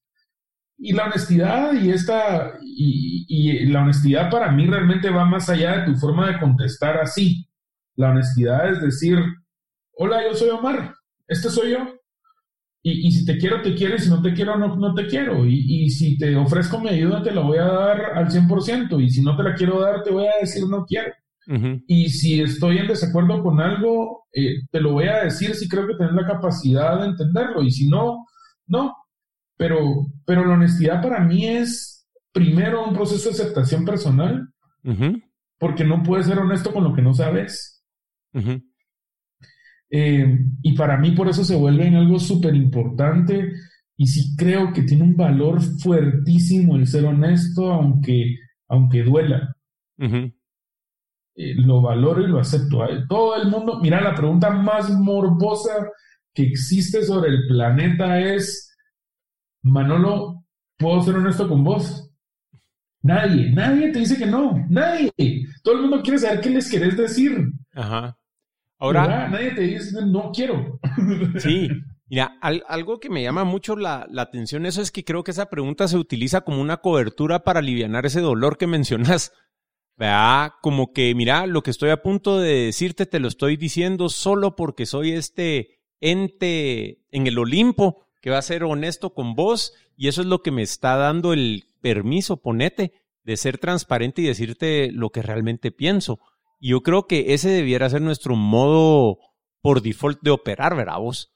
y la honestidad y esta, y, la honestidad para mí realmente va más allá de tu forma de contestar así. La honestidad es decir, hola, yo soy Omar, este soy yo. Y, si te quiero, te quiero, y si no te quiero, no, no te quiero. Y, si te ofrezco mi ayuda, te la voy a dar al 100%, y si no te la quiero dar, te voy a decir no quiero. Y si estoy en desacuerdo con algo, eh, te lo voy a decir si creo que tenés la capacidad de entenderlo. Y si no, no. Pero, pero la honestidad para mí es primero un proceso de aceptación personal, porque no puedes ser honesto con lo que no sabes. Eh, y para mí por eso se vuelve en algo súper importante y sí creo que tiene un valor fuertísimo el ser honesto, aunque, aunque duela. Eh, lo valoro y lo acepto. Todo el mundo, mira, la pregunta más morbosa que existe sobre el planeta es, Manolo, ¿puedo ser honesto con vos? Nadie, nadie te dice que no, nadie. Todo el mundo quiere saber qué les querés decir. Ajá. Ahora. Nadie te dice, no quiero. [LAUGHS] Sí. Mira, algo que me llama mucho la, la, atención, eso es que creo que esa pregunta se utiliza como una cobertura para aliviar ese dolor que [LAUGHS] mencionas. ¿verdad? Como que, mira, lo que estoy a punto de decirte, te lo estoy diciendo solo porque soy este ente en el Olimpo que va a ser honesto con vos y eso es lo que me está dando el permiso, ponete, de ser transparente y decirte lo que realmente pienso. Y yo creo que ese debiera ser nuestro modo por default de operar, ¿verdad vos?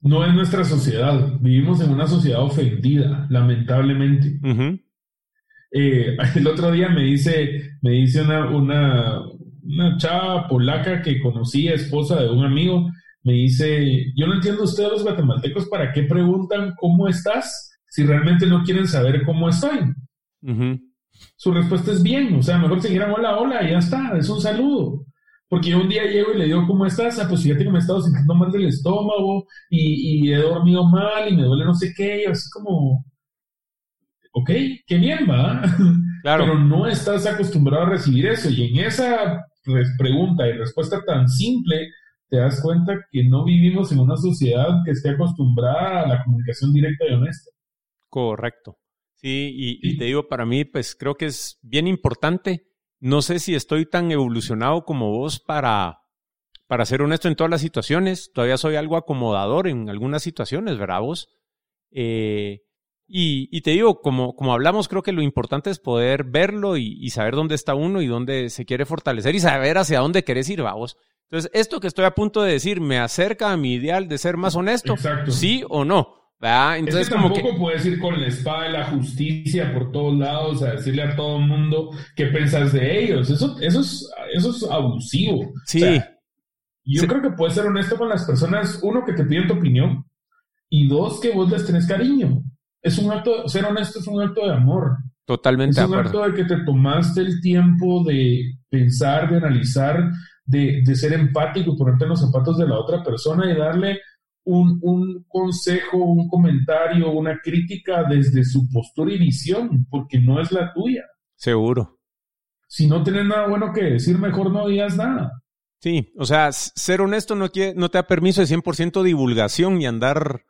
No es nuestra sociedad. Vivimos en una sociedad ofendida, lamentablemente. Eh, [LAUGHS] el otro día me dice, me dice una, una, una chava polaca que conocí, esposa de un amigo, me dice, yo no entiendo ustedes los guatemaltecos para qué preguntan cómo estás si realmente no quieren saber cómo estoy. Su respuesta es bien, o sea, mejor se dijeran hola, hola, y ya está, es un saludo. Porque yo un día llego y le digo, ¿cómo estás? Ah, pues fíjate que me he estado sintiendo mal del estómago y, y he dormido mal y me duele no sé qué, y así como, ok, qué bien, va. [LAUGHS] Claro. Pero no estás acostumbrado a recibir eso. Y en esa pregunta y respuesta tan simple, te das cuenta que no vivimos en una sociedad que esté acostumbrada a la comunicación directa y honesta. Correcto. Sí, y, y, te digo, para mí, pues creo que es bien importante. No sé si estoy tan evolucionado como vos para, para ser honesto en todas las situaciones. Todavía soy algo acomodador en algunas situaciones, ¿verdad vos? Eh, y, te digo, como, como hablamos, creo que lo importante es poder verlo y, saber dónde está uno y dónde se quiere fortalecer y saber hacia dónde querés ir, vamos. Entonces, esto que estoy a punto de decir, ¿me acerca a mi ideal de ser más honesto? ¿Sí o no? Entonces, como tampoco puedes ir con la espada de la justicia por todos lados a decirle a todo el mundo qué pensás de ellos. Eso, eso, es, eso es abusivo. Sí. yo creo que puedes ser honesto con las personas, uno, que te piden tu opinión, y dos, que vos les tenés cariño es un acto, ser honesto es un acto de amor. Totalmente. Es un acto de que te tomaste el tiempo de pensar, de analizar, de, ser empático y ponerte en los zapatos de la otra persona y darle un, un, consejo, un comentario, una crítica desde su postura y visión, porque no es la tuya. Seguro. Si no tienes nada bueno que decir, mejor no digas nada. Sí, o sea, ser honesto no, quiere, no te da permiso de 100% divulgación y andar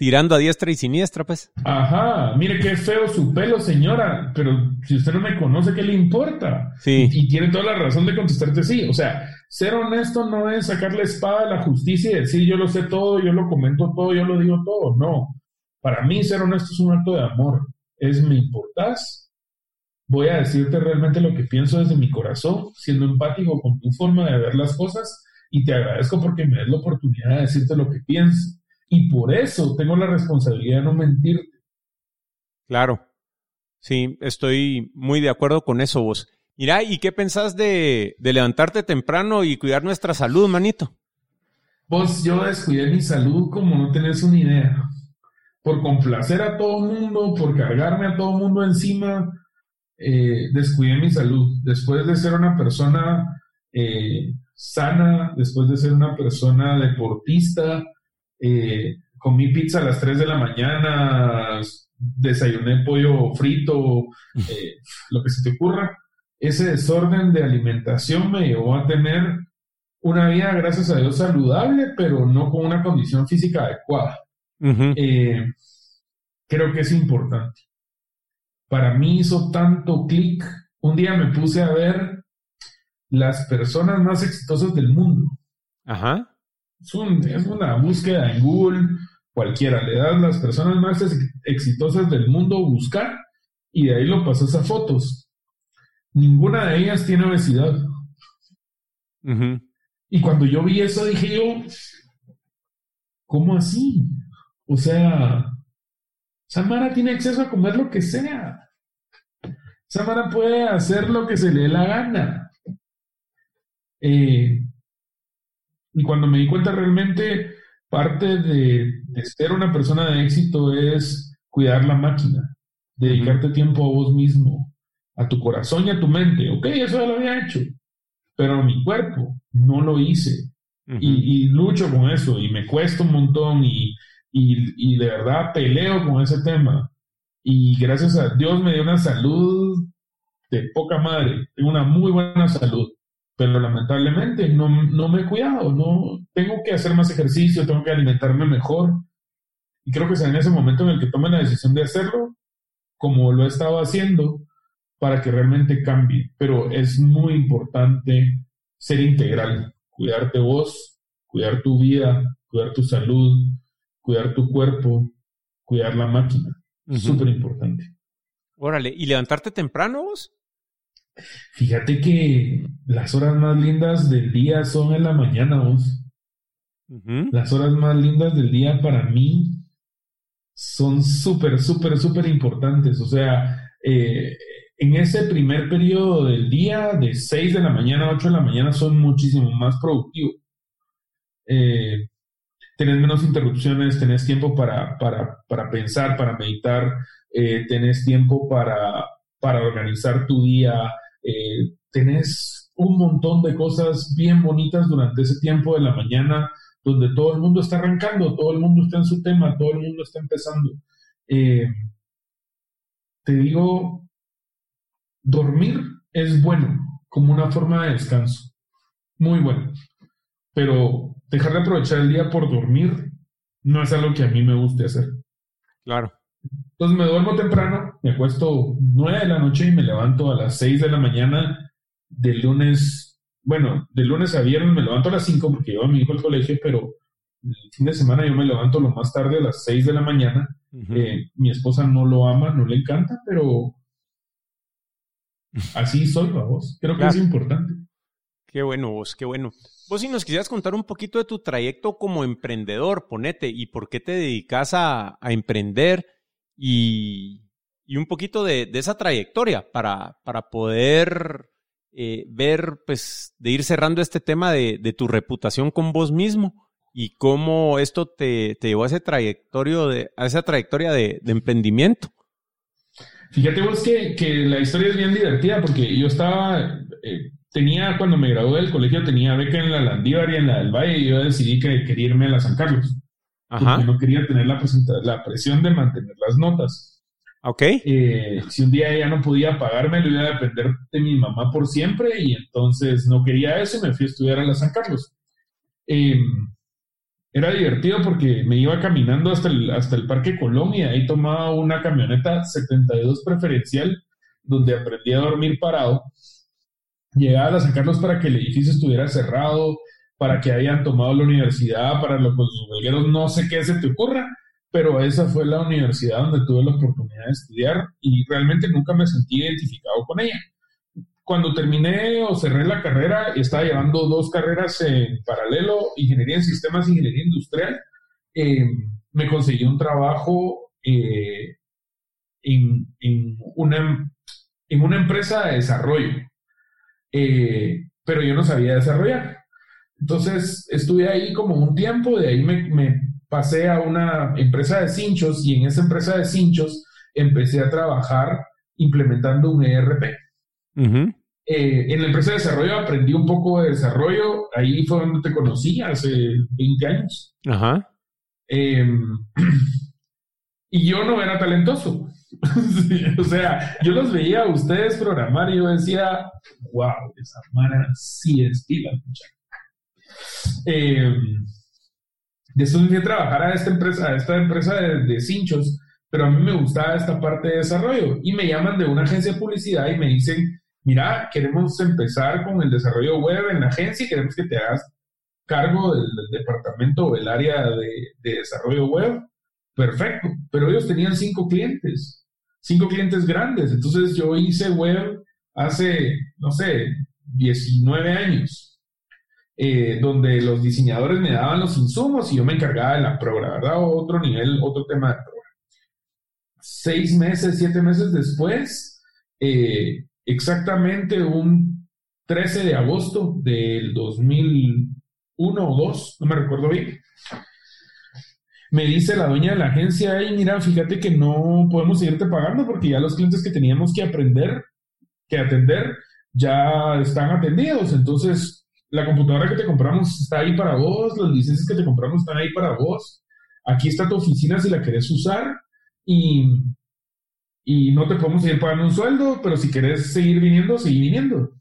tirando a diestra y siniestra, pues. Ajá, mire qué feo su pelo, señora, pero si usted no me conoce, ¿qué le importa? Sí. Y, tiene toda la razón de contestarte sí. O sea, ser honesto no es sacar la espada de la justicia y decir yo lo sé todo, yo lo comento todo, yo lo digo todo. No. Para mí ser honesto es un acto de amor. Es me importás. Voy a decirte realmente lo que pienso desde mi corazón, siendo empático con tu forma de ver las cosas y te agradezco porque me das la oportunidad de decirte lo que pienso y por eso tengo la responsabilidad de no mentirte. Claro. Sí, estoy muy de acuerdo con eso vos. Mira, ¿y qué pensás de, levantarte temprano y cuidar nuestra salud, manito? Vos, yo descuidé mi salud como no tenés una idea. Por complacer a todo el mundo, por cargarme a todo el mundo encima, eh, descuidé mi salud. Después de ser una persona eh, sana, después de ser una persona deportista, eh, comí pizza a las 3 de la mañana, desayuné pollo frito, lo que se te ocurra. Ese desorden de alimentación me llevó a tener una vida, gracias a Dios, saludable, pero no con una condición física adecuada. Eh, creo que es importante. Para mí hizo tanto clic. Un día me puse a ver las personas más exitosas del mundo. Ajá. Es, una búsqueda en Google, cualquiera, le das las personas más exitosas del mundo buscar y de ahí lo pasas a fotos. Ninguna de ellas tiene obesidad. Y cuando yo vi eso dije yo, ¿cómo así? O sea, Samara tiene acceso a comer lo que sea. Samara puede hacer lo que se le dé la gana. Eh, y cuando me di cuenta realmente, parte de, ser una persona de éxito es cuidar la máquina, dedicarte tiempo a vos mismo, a tu corazón y a tu mente. Ok, eso ya lo había hecho, pero mi cuerpo no lo hice. y, lucho con eso y me cuesta un montón y, y, de verdad peleo con ese tema. Y gracias a Dios me dio una salud de poca madre, tengo una muy buena salud pero lamentablemente no, no, me he cuidado, no tengo que hacer más ejercicio, tengo que alimentarme mejor. Y creo que es en ese momento en el que tome la decisión de hacerlo, como lo he estado haciendo, para que realmente cambie. Pero es muy importante ser integral, cuidarte vos, cuidar tu vida, cuidar tu salud, cuidar tu cuerpo, cuidar la máquina. Súper importante. Órale, ¿y levantarte temprano vos? Fíjate que las horas más lindas del día son en la mañana, vos. Las horas más lindas del día para mí son súper, súper, súper importantes. O sea, eh, en ese primer periodo del día, de 6 de la mañana a 8 de la mañana, son muchísimo más productivos. Eh, tenés menos interrupciones, tenés tiempo para, para, pensar, para meditar, eh, tenés tiempo para, para organizar tu día, eh, tenés un montón de cosas bien bonitas durante ese tiempo de la mañana donde todo el mundo está arrancando, todo el mundo está en su tema, todo el mundo está empezando. Eh, te digo, dormir es bueno como una forma de descanso, muy bueno, pero dejar de aprovechar el día por dormir no es algo que a mí me guste hacer. Claro. Entonces me duermo temprano, me acuesto nueve de la noche y me levanto a las 6 de la mañana de lunes, bueno, de lunes a viernes me levanto a las 5 porque llevo a mi hijo al colegio, pero el fin de semana yo me levanto lo más tarde a las 6 de la mañana. Eh, mi esposa no lo ama, no le encanta, pero así soy, vos. Creo que es importante. Qué bueno, vos, qué bueno. Vos si nos quisieras contar un poquito de tu trayecto como emprendedor, ponete, y por qué te dedicas a, a emprender y, un poquito de, esa trayectoria para, para poder eh, ver, pues, de ir cerrando este tema de, tu reputación con vos mismo y cómo esto te, llevó a, ese trayectorio de, a esa trayectoria de, emprendimiento. Fíjate vos que, la historia es bien divertida porque yo estaba, eh, tenía, cuando me gradué del colegio, tenía beca en la Landívar y en la del Valle y yo decidí que quería irme a la San Carlos. Porque no quería tener la, la presión de mantener las notas. Ok. Eh, si un día ella no podía pagarme, lo iba a depender de mi mamá por siempre y entonces no quería eso y me fui a estudiar a la San Carlos. Em, era divertido porque me iba caminando hasta el, hasta el Parque Colón y ahí tomaba una camioneta 72 preferencial donde aprendí a dormir parado. Llegaba a la San Carlos para que el edificio estuviera cerrado, para que hayan tomado la universidad, para los huelgueros, no sé qué se te ocurra, pero esa fue la universidad donde tuve la oportunidad de estudiar y realmente nunca me sentí identificado con ella. Cuando terminé o cerré la carrera, estaba llevando dos carreras en paralelo, ingeniería en sistemas ingeniería industrial, eh, me conseguí un trabajo eh, en, una, en una empresa de desarrollo, eh, pero yo no sabía desarrollar. Entonces estuve ahí como un tiempo, de ahí me, pasé a una empresa de cinchos y en esa empresa de cinchos empecé a trabajar implementando un ERP. Eh, en la empresa de desarrollo aprendí un poco de desarrollo, ahí fue donde te conocí hace 20 años. Ajá. Em, [CLEARS THROAT] y yo no era talentoso. [LAUGHS] o sea, yo los veía a ustedes programar y yo decía, wow, esa mara sí es pila. Eh, después fui a trabajar a esta empresa, a esta empresa de, cinchos, pero a mí me gustaba esta parte de desarrollo y me llaman de una agencia de publicidad y me dicen, mira, queremos empezar con el desarrollo web en la agencia y queremos que te hagas cargo del, departamento o el área de, de, desarrollo web. Perfecto, pero ellos tenían cinco clientes, cinco clientes grandes. Entonces yo hice web hace, no sé, 19 años eh, donde los diseñadores me daban los insumos y yo me encargaba de la progra, ¿verdad? Otro nivel, otro tema de progra. Seis meses, siete meses después, eh, exactamente un 13 de agosto del 2001 o 2, no me recuerdo bien, me dice la dueña de la agencia, hey, mira, fíjate que no podemos seguirte pagando porque ya los clientes que teníamos que aprender, que atender, ya están atendidos. Entonces, la computadora que te compramos está ahí para vos, las licencias que te compramos están ahí para vos. Aquí está tu oficina si la querés usar y, y no te podemos seguir pagando un sueldo, pero si querés seguir viniendo, seguir viniendo.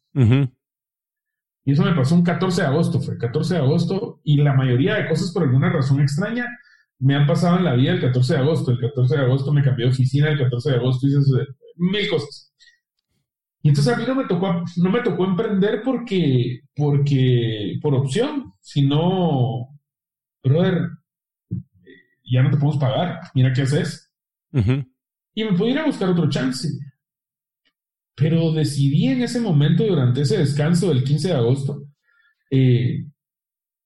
Y eso me pasó un 14 de agosto, fue 14 de agosto, y la mayoría de cosas por alguna razón extraña me han pasado en la vida el 14 de agosto. El 14 de agosto me cambié de oficina, el 14 de agosto hice mil cosas. Y entonces a mí no me tocó, no me tocó emprender porque, porque, por opción, sino, brother, ya no te podemos pagar, mira qué haces. Y me pudiera buscar otro chance. Pero decidí en ese momento, durante ese descanso del 15 de agosto, eh,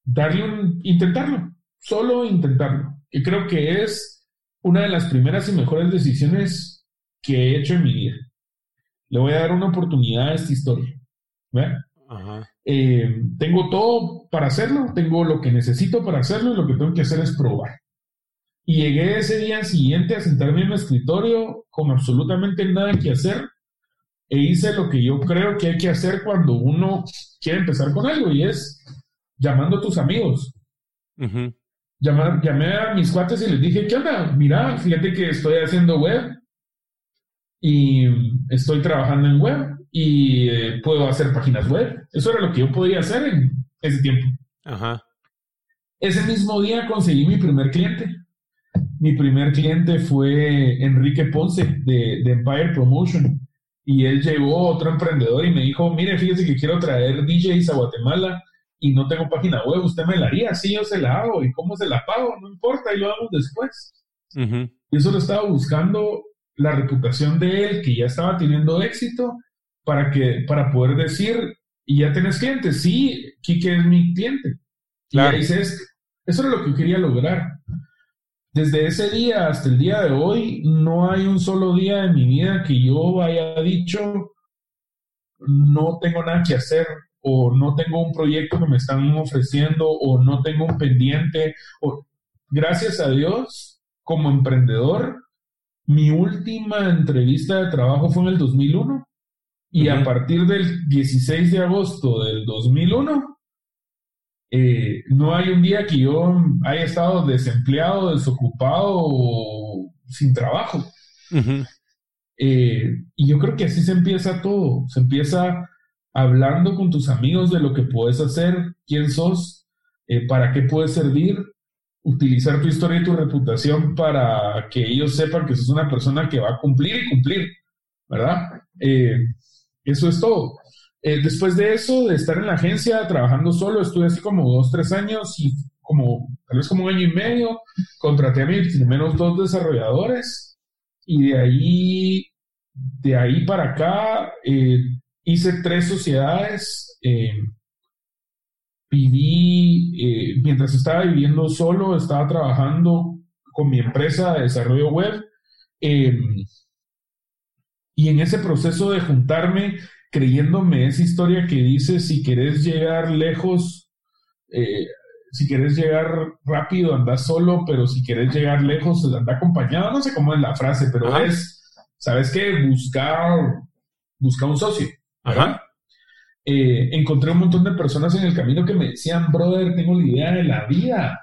darle un, intentarlo, solo intentarlo. Y creo que es una de las primeras y mejores decisiones que he hecho en mi vida. Le voy a dar una oportunidad a esta historia. Eh, tengo todo para hacerlo, tengo lo que necesito para hacerlo y lo que tengo que hacer es probar. Y llegué ese día siguiente a sentarme en mi escritorio con absolutamente nada que hacer e hice lo que yo creo que hay que hacer cuando uno quiere empezar con algo y es llamando a tus amigos llamé a mis cuates y les dije, ¿qué onda? Mira, fíjate que estoy haciendo web y estoy trabajando en web y eh, puedo hacer páginas web. Eso era lo que yo podía hacer en ese tiempo. Ajá. Ese mismo día conseguí mi primer cliente. Mi primer cliente fue Enrique Ponce de, de Empire Promotion. Y él llegó otro emprendedor y me dijo, mire, fíjese que quiero traer DJs a Guatemala y no tengo página web, usted me la haría, sí, yo se la hago, y cómo se la pago, no importa, y lo hago después. Y eso lo estaba buscando la reputación de él, que ya estaba teniendo éxito, para, que, para poder decir, y ya tenés clientes, sí, Kike es mi cliente. Claro. Y dices, eso era lo que quería lograr. Desde ese día hasta el día de hoy, no hay un solo día en mi vida que yo haya dicho, no tengo nada que hacer, o no tengo un proyecto que me están ofreciendo o no tengo un pendiente. O, gracias a Dios, como emprendedor, mi última entrevista de trabajo fue en el 2001 y a partir del 16 de agosto del 2001, eh, no hay un día que yo haya estado desempleado, desocupado o sin trabajo. Eh, y yo creo que así se empieza todo, se empieza hablando con tus amigos de lo que puedes hacer, quién sos, eh, para qué puedes servir, utilizar tu historia y tu reputación para que ellos sepan que sos una persona que va a cumplir y cumplir, ¿verdad? Eh, eso es todo. Eh, después de eso, de estar en la agencia trabajando solo, estuve así como dos, tres años y como tal vez como un año y medio, contraté a mis primeros dos desarrolladores y de ahí, de ahí para acá, hice tres sociedades. Eh, viví, eh, mientras estaba viviendo solo, estaba trabajando con mi empresa de desarrollo web. Y en ese proceso de juntarme, creyéndome esa historia que dice, si querés llegar lejos, eh, si querés llegar rápido, anda solo, pero si querés llegar lejos, anda acompañado. No sé cómo es la frase, pero es, ¿sabes qué? Buscar, buscar un socio. Ajá. Eh, encontré un montón de personas en el camino que me decían, brother, tengo la idea de la vida.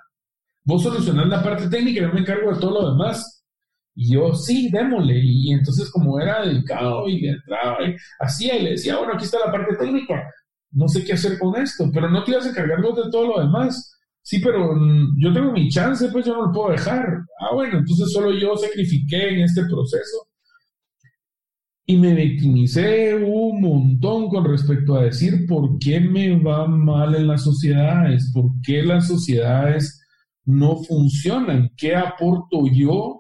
Vos solucionás la parte técnica, yo me encargo de todo lo demás. Y yo, sí, démosle. Y entonces, como era dedicado y entraba hacía y le decía, bueno, aquí está la parte técnica. No sé qué hacer con esto, pero no te ibas a encargar de todo lo demás. Sí, pero mm, yo tengo mi chance, pues yo no lo puedo dejar. Ah, bueno, entonces solo yo sacrifiqué en este proceso y me victimicé un montón con respecto a decir por qué me va mal en las sociedades, por qué las sociedades no funcionan, qué aporto yo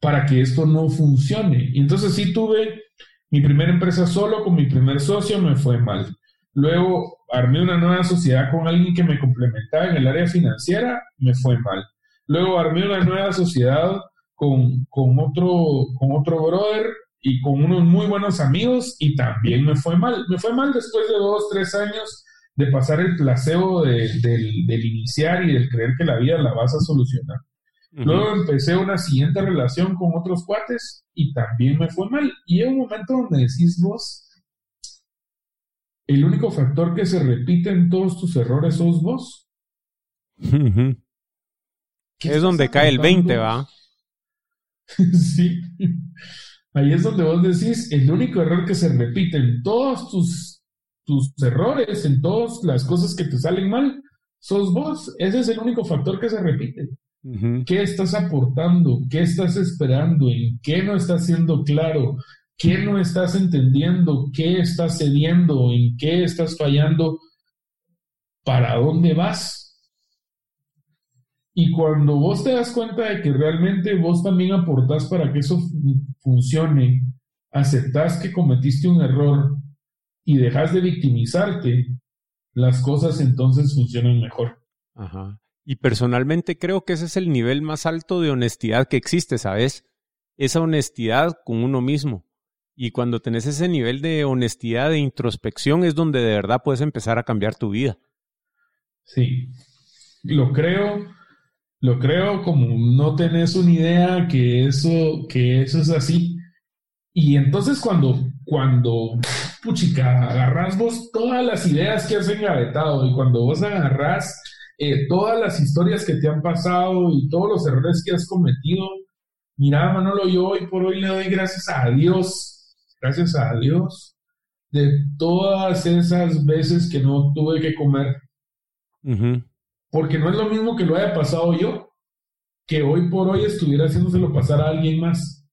para que esto no funcione. Y entonces sí tuve mi primera empresa solo con mi primer socio, me fue mal. Luego armé una nueva sociedad con alguien que me complementaba en el área financiera, me fue mal. Luego armé una nueva sociedad con, con, otro, con otro brother y con unos muy buenos amigos y también me fue mal. Me fue mal después de dos, tres años de pasar el placebo del, del, iniciar y del creer que la vida la vas a solucionar. Luego empecé una siguiente relación con otros cuates y también me fue mal. Y hay un momento donde decís vos, el único factor que se repite en todos tus errores sos vos. Es donde cae el 20, ¿va? [LAUGHS] sí. Ahí es donde vos decís, el único error que se repite en todos tus, tus errores, en todas las cosas que te salen mal, sos vos. Ese es el único factor que se repite. ¿Qué estás aportando? ¿Qué estás esperando? ¿En qué no estás siendo claro? ¿Qué no estás entendiendo? ¿Qué estás cediendo? ¿En qué estás fallando? ¿Para dónde vas? Y cuando vos te das cuenta de que realmente vos también aportás para que eso funcione, aceptás que cometiste un error y dejas de victimizarte, las cosas entonces funcionan mejor. Ajá. Y personalmente creo que ese es el nivel más alto de honestidad que existe, ¿sabes? Esa honestidad con uno mismo. Y cuando tenés ese nivel de honestidad, de introspección, es donde de verdad puedes empezar a cambiar tu vida. Sí, lo creo lo creo como no tenés una idea que eso, que eso es así. Y entonces cuando, cuando, puchica, agarras vos todas las ideas que has engavetado y cuando vos agarras eh, todas las historias que te han pasado y todos los errores que has cometido, mira, Manolo, yo hoy por hoy le doy gracias a Dios, gracias a Dios, de todas esas veces que no tuve que comer. Porque no es lo mismo que lo haya pasado yo, que hoy por hoy estuviera haciéndoselo pasar a alguien más.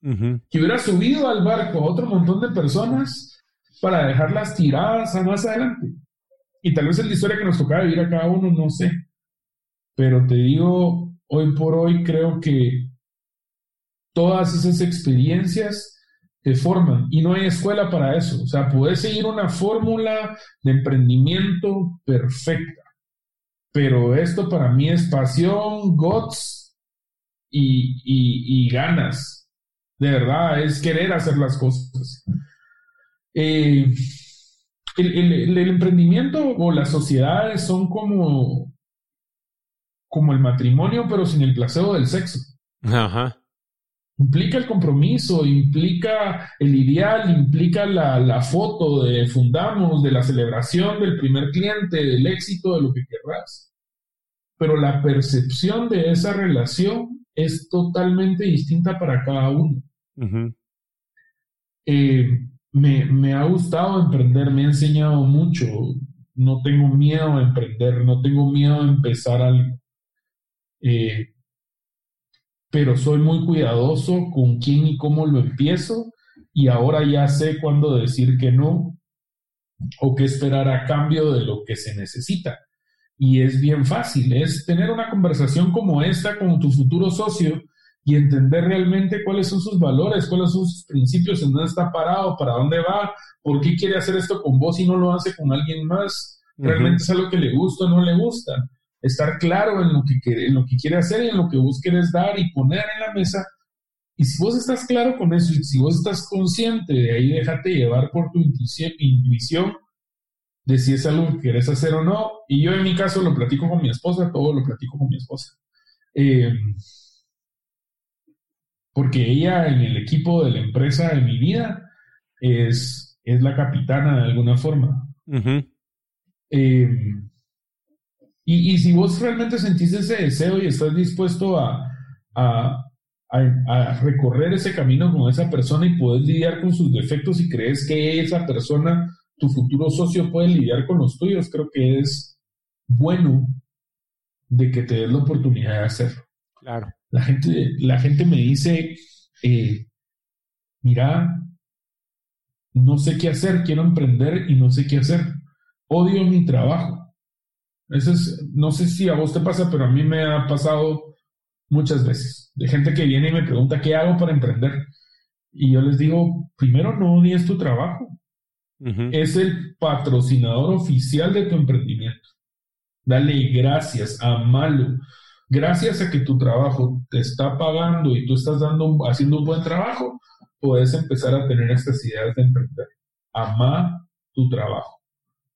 Que hubiera subido al barco a otro montón de personas para dejarlas tiradas a más adelante. Y tal vez es la historia que nos tocaba vivir a cada uno, no sé. Pero te digo, hoy por hoy creo que todas esas experiencias te forman y no hay escuela para eso. O sea, puedes seguir una fórmula de emprendimiento perfecta pero esto para mí es pasión, guts y, ganas. De verdad, es querer hacer las cosas. Eh, el, emprendimiento o las sociedades son como, como el matrimonio, pero sin el placebo del sexo. Ajá. Implica el compromiso, implica el ideal, implica la, la, foto de fundamos, de la celebración del primer cliente, del éxito, de lo que querrás. Pero la percepción de esa relación es totalmente distinta para cada uno. Eh, me, me, ha gustado emprender, me ha enseñado mucho. No tengo miedo a emprender, no tengo miedo a empezar algo. Eh, pero soy muy cuidadoso con quién y cómo lo empiezo y ahora ya sé cuándo decir que no o qué esperar a cambio de lo que se necesita. Y es bien fácil, es tener una conversación como esta con tu futuro socio y entender realmente cuáles son sus valores, cuáles son sus principios, en dónde está parado, para dónde va, por qué quiere hacer esto con vos y no lo hace con alguien más, realmente es algo que le gusta o no le gusta estar claro en lo que, en lo que quiere hacer y en lo que vos quieres dar y poner en la mesa. Y si vos estás claro con eso y si vos estás consciente de ahí, déjate llevar por tu intuición, de si es algo que quieres hacer o no. Y yo en mi caso lo platico con mi esposa, todo lo platico con mi esposa. Em, porque ella en el equipo de la empresa de mi vida es, es la capitana de alguna forma. Y, si vos realmente sentís ese deseo y estás dispuesto a, recorrer ese camino con esa persona y puedes lidiar con sus defectos y crees que esa persona, tu futuro socio, puede lidiar con los tuyos, creo que es bueno de que te des la oportunidad de hacerlo. Claro. La gente, la gente me dice, eh, mira, no sé qué hacer, quiero emprender y no sé qué hacer. Odio mi trabajo no sé si a vos te pasa, pero a mí me ha pasado muchas veces. De gente que viene y me pregunta, ¿qué hago para emprender? Y yo les digo, primero no odies tu trabajo. es el patrocinador oficial de tu emprendimiento. Dale gracias, amalo. Gracias a que tu trabajo te está pagando y tú estás dando, haciendo un buen trabajo, puedes empezar a tener estas ideas de emprender. Ama tu trabajo.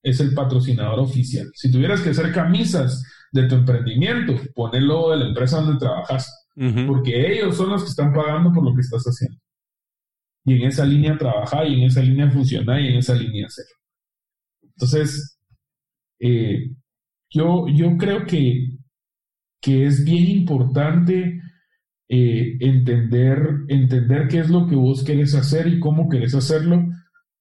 Es el patrocinador oficial. Si tuvieras que hacer camisas de tu emprendimiento, ponelo de la empresa donde trabajas, porque ellos son los que están pagando por lo que estás haciendo. Y en esa línea trabajar, y en esa línea funcionar, y en esa línea hacer. Entonces, eh, yo, yo creo que, que es bien importante eh, entender, entender qué es lo que vos querés hacer y cómo querés hacerlo,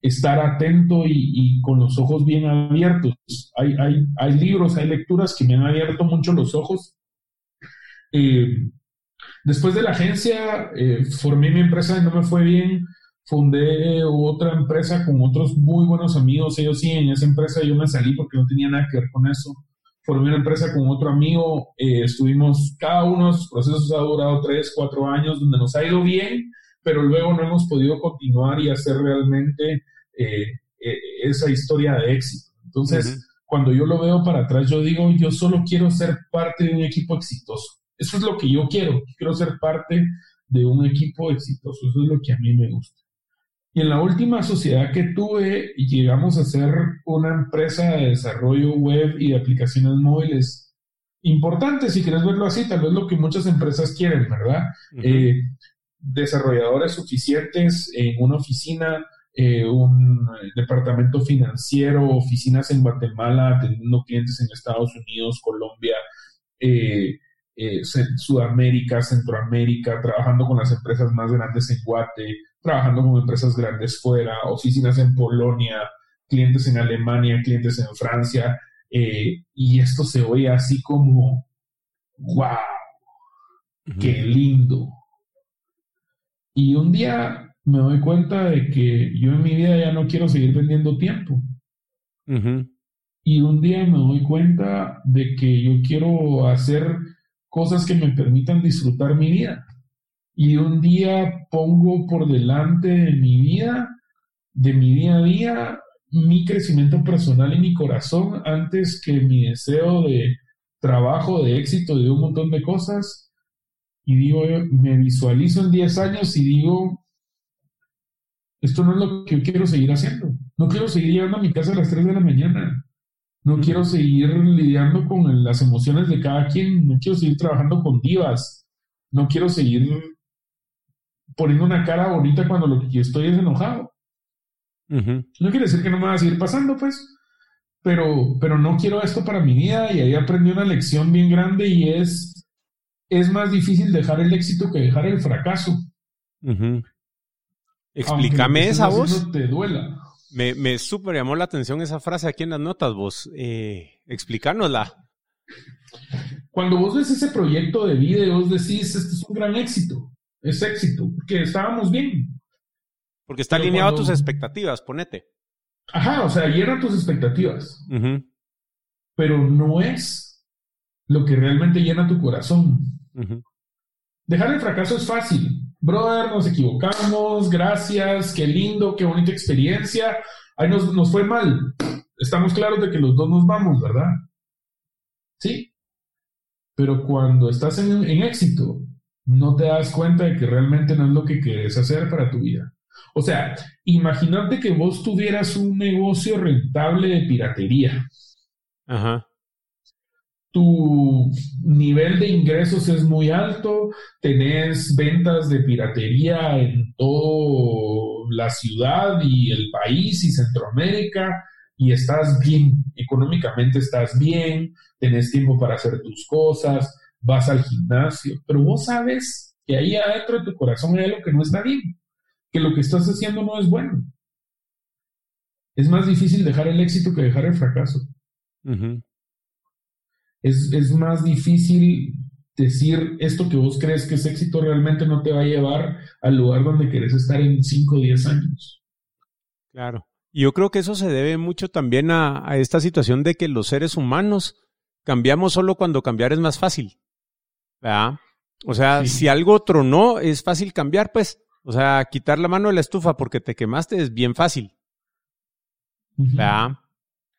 estar atento y, con los ojos bien abiertos. Hay, hay, hay, libros, hay lecturas que me han abierto mucho los ojos. Eh, después de la agencia, eh, formé mi empresa y no me fue bien. Fundé otra empresa con otros muy buenos amigos. Ellos sí, en esa empresa yo me salí porque no tenía nada que ver con eso formé una empresa con otro amigo, eh, estuvimos, cada uno de sus procesos ha durado tres, cuatro años, donde nos ha ido bien, pero luego no hemos podido continuar y hacer realmente eh, eh, esa historia de éxito. Entonces, cuando yo lo veo para atrás, yo digo, yo solo quiero ser parte de un equipo exitoso. Eso es lo que yo quiero, quiero ser parte de un equipo exitoso, eso es lo que a mí me gusta. Y en la última sociedad que tuve, llegamos a ser una empresa de desarrollo web y de aplicaciones móviles importante, si quieres verlo así, tal vez lo que muchas empresas quieren, ¿verdad? Eh, desarrolladores suficientes en una oficina, eh, un departamento financiero, oficinas en Guatemala, atendiendo clientes en Estados Unidos, Colombia, eh, Sudamérica, Centroamérica, trabajando con las empresas más grandes en Guate, trabajando con empresas grandes fuera, oficinas en Polonia, clientes en Alemania, clientes en Francia, eh, y esto se oye así como, wow, qué lindo. Y un día me doy cuenta de que yo en mi vida ya no quiero seguir vendiendo tiempo. Y un día me doy cuenta de que yo quiero hacer cosas que me permitan disfrutar mi vida y un día pongo por delante de mi vida, de mi día a día, mi crecimiento personal y mi corazón antes que mi deseo de trabajo, de éxito, de un montón de cosas. Y digo, me visualizo en 10 años y digo, esto no es lo que quiero seguir haciendo. No quiero seguir llegando a mi casa a las 3 de la mañana. No quiero seguir lidiando con las emociones de cada quien. No quiero seguir trabajando con divas. No quiero seguir poniendo una cara bonita cuando lo que estoy es enojado. No quiere decir que no me va a seguir pasando, pues, pero, pero no quiero esto para mi vida y ahí aprendí una lección bien grande y es, es más difícil dejar el éxito que dejar el fracaso. Explícame esa voz. Te duela. Me, me súper llamó la atención esa frase aquí en las notas, vos. Eh, explícanosla. Cuando vos ves ese proyecto de vida y vos decís, este es un gran éxito, es éxito, porque estábamos bien. Porque está alineado a tus expectativas, ponete. Ajá, o sea, llena tus expectativas. Pero no es lo que realmente llena tu corazón. Dejar el fracaso es fácil. Brother, nos equivocamos, gracias, qué lindo, qué bonita experiencia. Ahí nos, nos fue mal. Estamos claros de que los dos nos vamos, ¿verdad? Sí. Pero cuando estás en, en éxito, no te das cuenta de que realmente no es lo que quieres hacer para tu vida. O sea, imagínate que vos tuvieras un negocio rentable de piratería. Ajá. Tu nivel de ingresos es muy alto, tenés ventas de piratería en toda la ciudad y el país y Centroamérica y estás bien, económicamente estás bien, tenés tiempo para hacer tus cosas, vas al gimnasio, pero vos sabes que ahí adentro de tu corazón hay algo que no está bien, que lo que estás haciendo no es bueno. Es más difícil dejar el éxito que dejar el fracaso. es, es más difícil decir esto que vos crees que es éxito realmente no te va a llevar al lugar donde querés estar en 5 o 10 años. Claro. Y yo creo que eso se debe mucho también a, a, esta situación de que los seres humanos cambiamos solo cuando cambiar es más fácil. O sea, si algo tronó, es fácil cambiar, pues. O sea, quitar la mano de la estufa porque te quemaste es bien fácil. ¿verdad?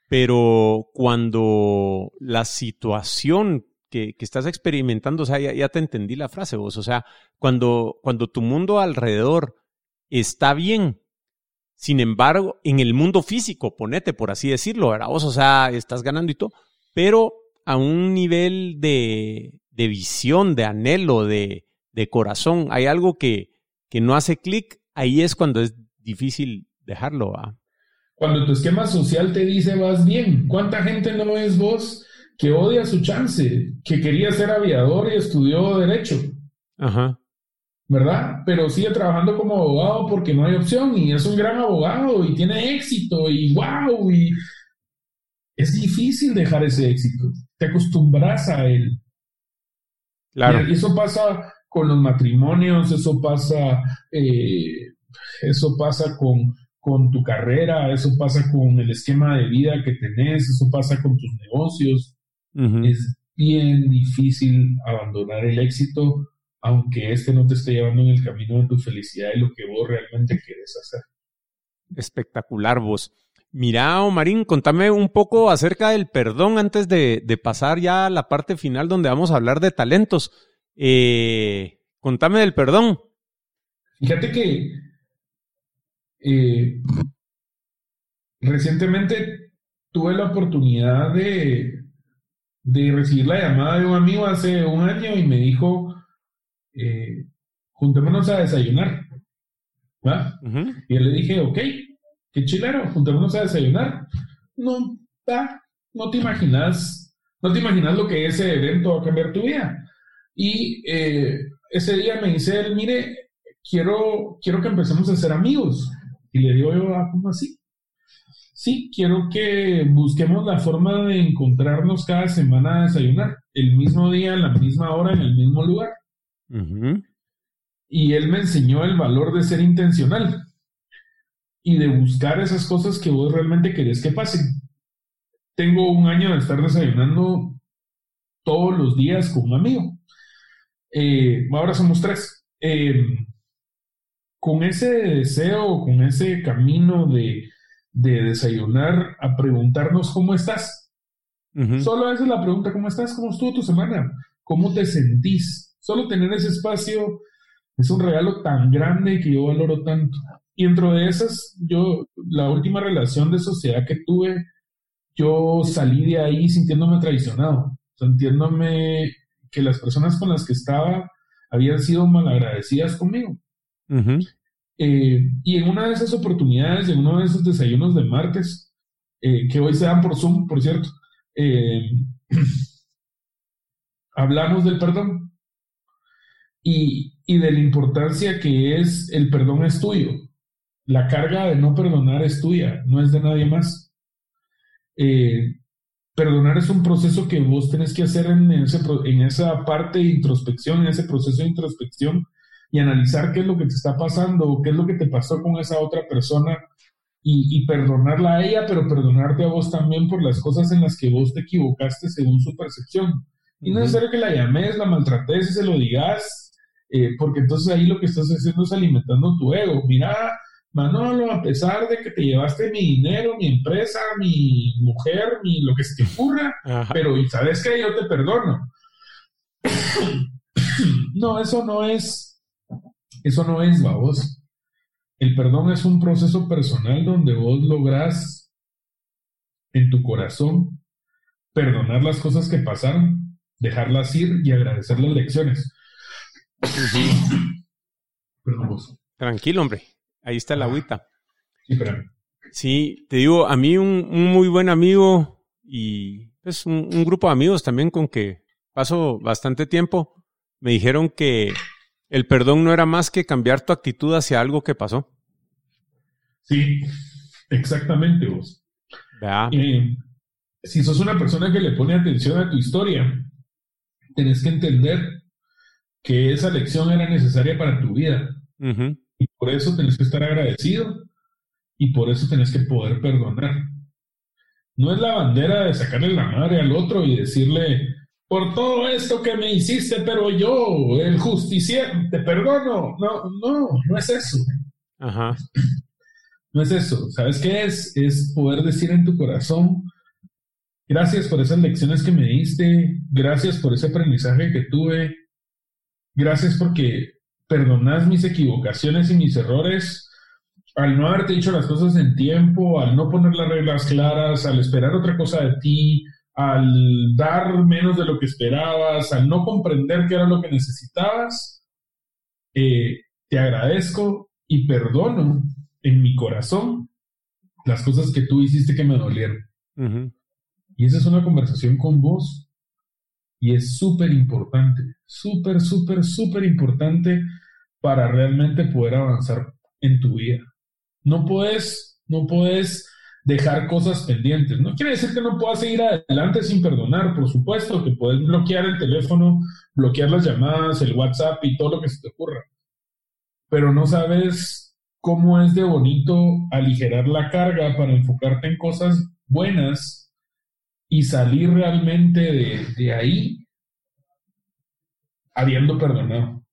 Pero cuando la situación que, estás experimentando, o sea, ya, te entendí la frase vos, o sea, cuando, cuando tu mundo alrededor está bien, sin embargo, en el mundo físico, ponete por así decirlo, ¿verdad? Vos, o sea, estás ganando y todo, pero a un nivel de, de visión, de anhelo, de, de corazón, hay algo que, que no hace clic, ahí es cuando es difícil dejarlo. ¿va? Cuando tu esquema social te dice vas bien, ¿cuánta gente no es vos que odia su chance, que quería ser aviador y estudió derecho? Ajá. ¿Verdad? Pero sigue trabajando como abogado porque no hay opción y es un gran abogado y tiene éxito y wow, y es difícil dejar ese éxito. Te acostumbras a él. Claro. Y eso pasa con los matrimonios, eso pasa, eh, eso pasa con, con tu carrera, eso pasa con el esquema de vida que tenés, eso pasa con tus negocios. Es bien difícil abandonar el éxito, aunque este no te esté llevando en el camino de tu felicidad y lo que vos realmente quieres hacer. Espectacular vos. Mira, Omarín, contame un poco acerca del perdón antes de, de pasar ya a la parte final donde vamos a hablar de talentos. Eh, contame del perdón. Fíjate que eh, recientemente tuve la oportunidad de, de, recibir la llamada de un amigo hace un año y me dijo, eh, juntémonos a desayunar. Y yo le dije, ok, qué chilero, juntémonos a desayunar. No, no te imaginas, no te imaginas lo que ese evento va a cambiar tu vida. Y eh, ese día me dice él, mire, quiero, quiero que empecemos a ser amigos. Y le digo yo, ah, ¿cómo así? Sí, quiero que busquemos la forma de encontrarnos cada semana a desayunar, el mismo día, en la misma hora, en el mismo lugar. Y él me enseñó el valor de ser intencional y de buscar esas cosas que vos realmente querés que pasen. Tengo un año de estar desayunando todos los días con un amigo. Eh, ahora somos tres. Em, con ese deseo, con ese camino de, desayunar a preguntarnos cómo estás. Solo esa es la pregunta, ¿cómo estás? ¿Cómo estuvo tu semana? ¿Cómo te sentís? Solo tener ese espacio es un regalo tan grande que yo valoro tanto. Y dentro de esas, yo, la última relación de sociedad que tuve, yo salí de ahí sintiéndome traicionado, sintiéndome que las personas con las que estaba habían sido malagradecidas conmigo. Eh, y en una de esas oportunidades, en uno de esos desayunos de martes, eh, que hoy se dan por Zoom, por cierto, eh, [CLEARS THROAT] hablamos del perdón y, y, de la importancia que es el perdón es tuyo. La carga de no perdonar es tuya, no es de nadie más. Perdonar es un proceso que vos tenés que hacer en, en esa parte de introspección, en ese proceso de introspección y analizar qué es lo que te está pasando, qué es lo que te pasó con esa otra persona y, perdonarla a ella, pero perdonarte a vos también por las cosas en las que vos te equivocaste según su percepción. Y no es necesario que la llames, la maltrates y se lo digas, eh, porque entonces ahí lo que estás haciendo es alimentando tu ego. Mira, Manolo, a pesar de que te llevaste mi dinero, mi empresa, mi mujer, mi lo que se te ocurra, pero sabes que yo te perdono. [COUGHS] no, eso no es, eso no es, vos. El perdón es un proceso personal donde vos lográs en tu corazón perdonar las cosas que pasaron, dejarlas ir y agradecer las lecciones. [COUGHS] Perdón vos. Tranquilo, hombre. Ahí está la agüita. Sí, te digo, a mí un, muy buen amigo y es un, grupo de amigos también con que paso bastante tiempo, me dijeron que el perdón no era más que cambiar tu actitud hacia algo que pasó. Sí, exactamente vos. Eh, si sos una persona que le pone atención a tu historia, tenés que entender que esa lección era necesaria para tu vida. Y por eso tenés que estar agradecido y por eso tenés que poder perdonar. No es la bandera de sacarle la madre al otro y decirle, por todo esto que me hiciste, pero yo, el justiciero, te perdono. No, no, no es eso. Ajá. No es eso. ¿Sabes qué es? Es poder decir en tu corazón, gracias por esas lecciones que me diste, gracias por ese aprendizaje que tuve, gracias porque perdonas mis equivocaciones y mis errores. Al no haberte dicho las cosas en tiempo, al no poner las reglas claras, al esperar otra cosa de ti, al dar menos de lo que esperabas, al no comprender qué era lo que necesitabas, eh, te agradezco y perdono en mi corazón las cosas que tú hiciste que me dolieron. Y esa es una conversación con vos y es súper importante, súper, súper, súper importante para realmente poder avanzar en tu vida. No puedes, no puedes dejar cosas pendientes. No quiere decir que no puedas seguir adelante sin perdonar, por supuesto, que puedes bloquear el teléfono, bloquear las llamadas, el WhatsApp y todo lo que se te ocurra. Pero no sabes cómo es de bonito aligerar la carga para enfocarte en cosas buenas y salir realmente de, ahí habiendo perdonado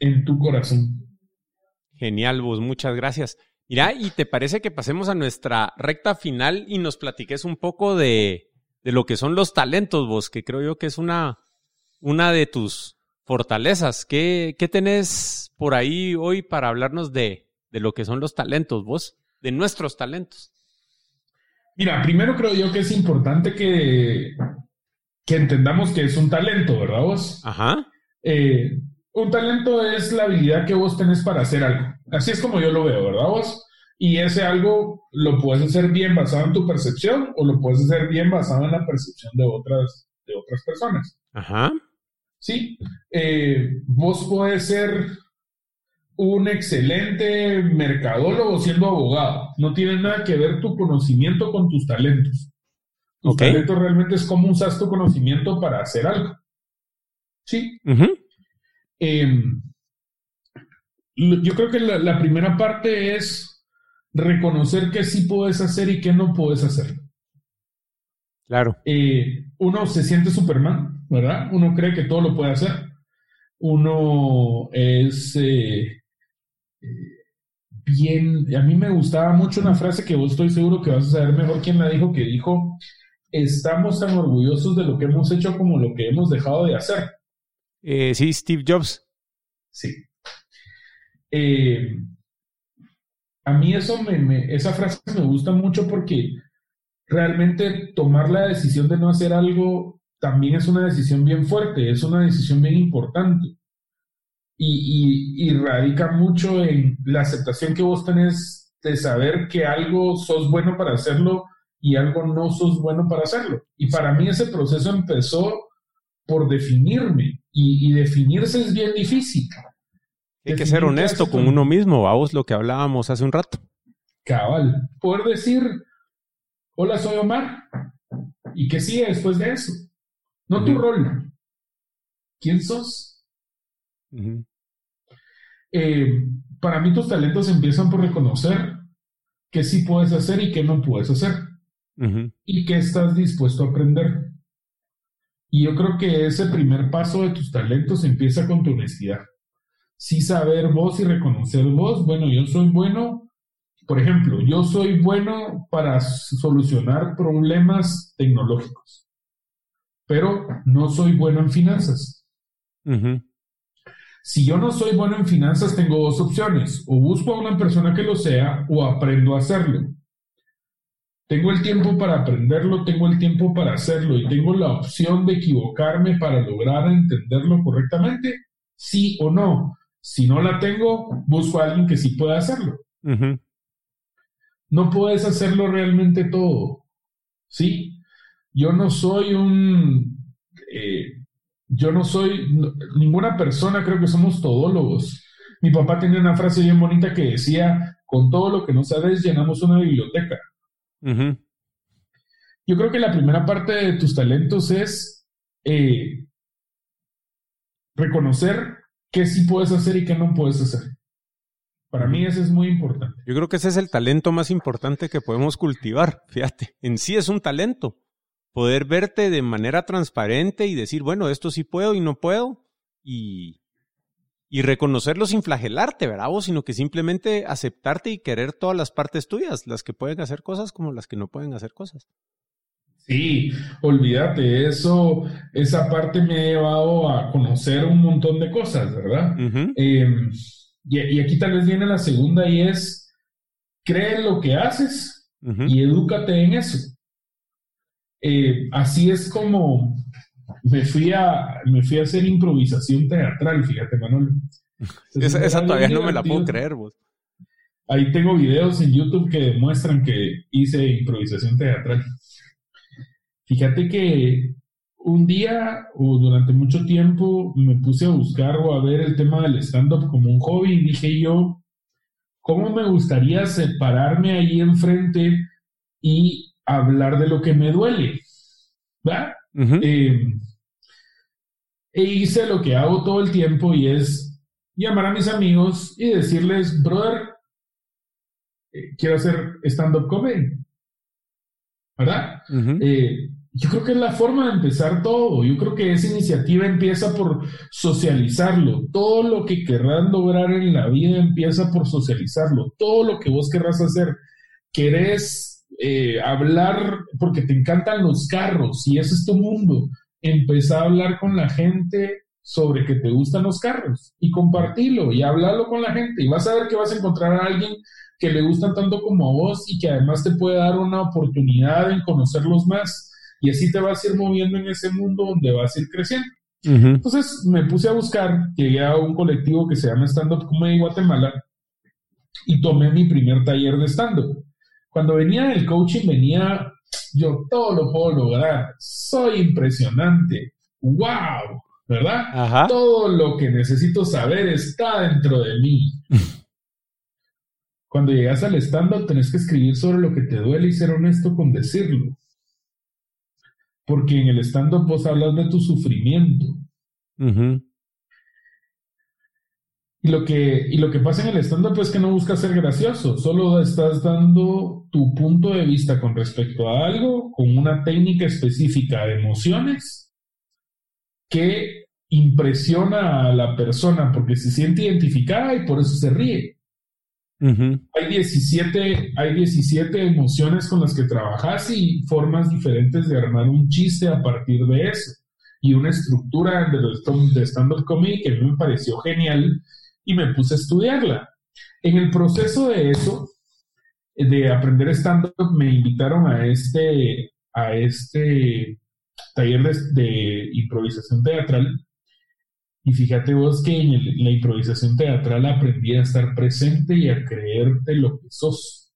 en tu corazón. Genial, vos, muchas gracias. Mira, ¿y te parece que pasemos a nuestra recta final y nos platiques un poco de, lo que son los talentos, vos, que creo yo que es una, una de tus fortalezas? ¿Qué, ¿Qué, tenés por ahí hoy para hablarnos de, de lo que son los talentos, vos? De nuestros talentos. Mira, primero creo yo que es importante que, que entendamos que es un talento, ¿verdad vos? Ajá. Eh, un talento es la habilidad que vos tenés para hacer algo. Así es como yo lo veo, ¿verdad vos? Y ese algo lo puedes hacer bien basado en tu percepción o lo puedes hacer bien basado en la percepción de otras, de otras personas. Ajá. Sí. Eh, vos puedes ser un excelente mercadólogo siendo abogado. No tiene nada que ver tu conocimiento con tus talentos. Tu talento realmente es cómo usas tu conocimiento para hacer algo. Sí. Em, yo creo que la, primera parte es reconocer qué sí puedes hacer y qué no puedes hacer. Claro. Eh, uno se siente Superman, ¿verdad? Uno cree que todo lo puede hacer. Uno es eh, bien. A mí me gustaba mucho una frase que vos estoy seguro que vas a saber mejor quién la dijo, que dijo: Estamos tan orgullosos de lo que hemos hecho como lo que hemos dejado de hacer. Eh, sí, Steve Jobs. Sí. Eh, a mí eso me, esa frase me gusta mucho porque realmente tomar la decisión de no hacer algo también es una decisión bien fuerte, es una decisión bien importante. Y, y, radica mucho en la aceptación que vos tenés de saber que algo sos bueno para hacerlo y algo no sos bueno para hacerlo. Y para mí ese proceso empezó por definirme y, definirse es bien difícil. Hay que ser honesto con uno mismo, vamos lo que hablábamos hace un rato. Cabal, poder decir, hola, soy Omar, y que sigue después de eso. No tu rol. ¿Quién sos? Eh, para mí tus talentos empiezan por reconocer qué sí puedes hacer y qué no puedes hacer. Y qué estás dispuesto a aprender. Y yo creo que ese primer paso de tus talentos empieza con tu honestidad. Sí saber vos y reconocer vos, bueno, yo soy bueno, por ejemplo, yo soy bueno para solucionar problemas tecnológicos, pero no soy bueno en finanzas. Si yo no soy bueno en finanzas, tengo dos opciones, o busco a una persona que lo sea o aprendo a hacerlo. Tengo el tiempo para aprenderlo, tengo el tiempo para hacerlo y tengo la opción de equivocarme para lograr entenderlo correctamente, sí o no. Si no la tengo, busco a alguien que sí pueda hacerlo. No puedes hacerlo realmente todo. ¿Sí? Yo no soy un... Eh, yo no soy... ninguna persona, creo que somos todólogos. Mi papá tenía una frase bien bonita que decía, con todo lo que no sabes, llenamos una biblioteca. Yo creo que la primera parte de tus talentos es eh, reconocer qué sí puedes hacer y qué no puedes hacer. Para mí eso es muy importante. Yo creo que ese es el talento más importante que podemos cultivar. Fíjate, en sí es un talento. Poder verte de manera transparente y decir, bueno, esto sí puedo y no puedo. Y, Y reconocerlo sin flagelarte, ¿verdad? Vos, sino que simplemente aceptarte y querer todas las partes tuyas, las que pueden hacer cosas como las que no pueden hacer cosas. Sí, olvídate, eso, esa parte me ha llevado a conocer un montón de cosas, ¿verdad? Em, y, aquí tal vez viene la segunda y es, cree en lo que haces y edúcate en eso. Eh, así es como me fui a, me fui a hacer improvisación teatral, fíjate, Manuel. esa, todavía no me la puedo creer, vos. Ahí tengo videos en YouTube que demuestran que hice improvisación teatral. Fíjate que un día o durante mucho tiempo me puse a buscar o a ver el tema del stand-up como un hobby y dije yo, ¿cómo me gustaría separarme ahí enfrente y hablar de lo que me duele? ¿Va? Em, e hice lo que hago todo el tiempo y es llamar a mis amigos y decirles, brother, eh, quiero hacer stand-up comedy. ¿Verdad? Eh, yo creo que es la forma de empezar todo. Yo creo que esa iniciativa empieza por socializarlo. Todo lo que querrás lograr en la vida empieza por socializarlo. Todo lo que vos querrás hacer. Querés eh, hablar porque te encantan los carros y ese es tu mundo empezar a hablar con la gente sobre que te gustan los carros y compartirlo y hablarlo con la gente y vas a ver que vas a encontrar a alguien que le gustan tanto como a vos y que además te puede dar una oportunidad en conocerlos más y así te vas a ir moviendo en ese mundo donde vas a ir creciendo. Entonces me puse a buscar, llegué a un colectivo que se llama Stand Up Comedy Guatemala y tomé mi primer taller de stand-up. Cuando venía del coaching venía yo todo lo puedo lograr, soy impresionante, wow, ¿verdad? Todo lo que necesito saber está dentro de mí. [LAUGHS] Cuando llegas al stand-up tenés que escribir sobre lo que te duele y ser honesto con decirlo. Porque en el stand-up vos hablas de tu sufrimiento. Y lo que, y lo que pasa en el stand-up es que no buscas ser gracioso, solo estás dando tu punto de vista con respecto a algo, con una técnica específica de emociones que impresiona a la persona porque se siente identificada y por eso se ríe. hay, 17, hay 17 emociones con las que trabajas y formas diferentes de armar un chiste a partir de eso. Y una estructura de, de stand-up comedy que a mí me pareció genial y me puse a estudiarla. En el proceso de eso, de aprender stand-up, me invitaron a este, a este taller de, improvisación teatral. Y fíjate vos que en la improvisación teatral aprendí a estar presente y a creerte lo que sos.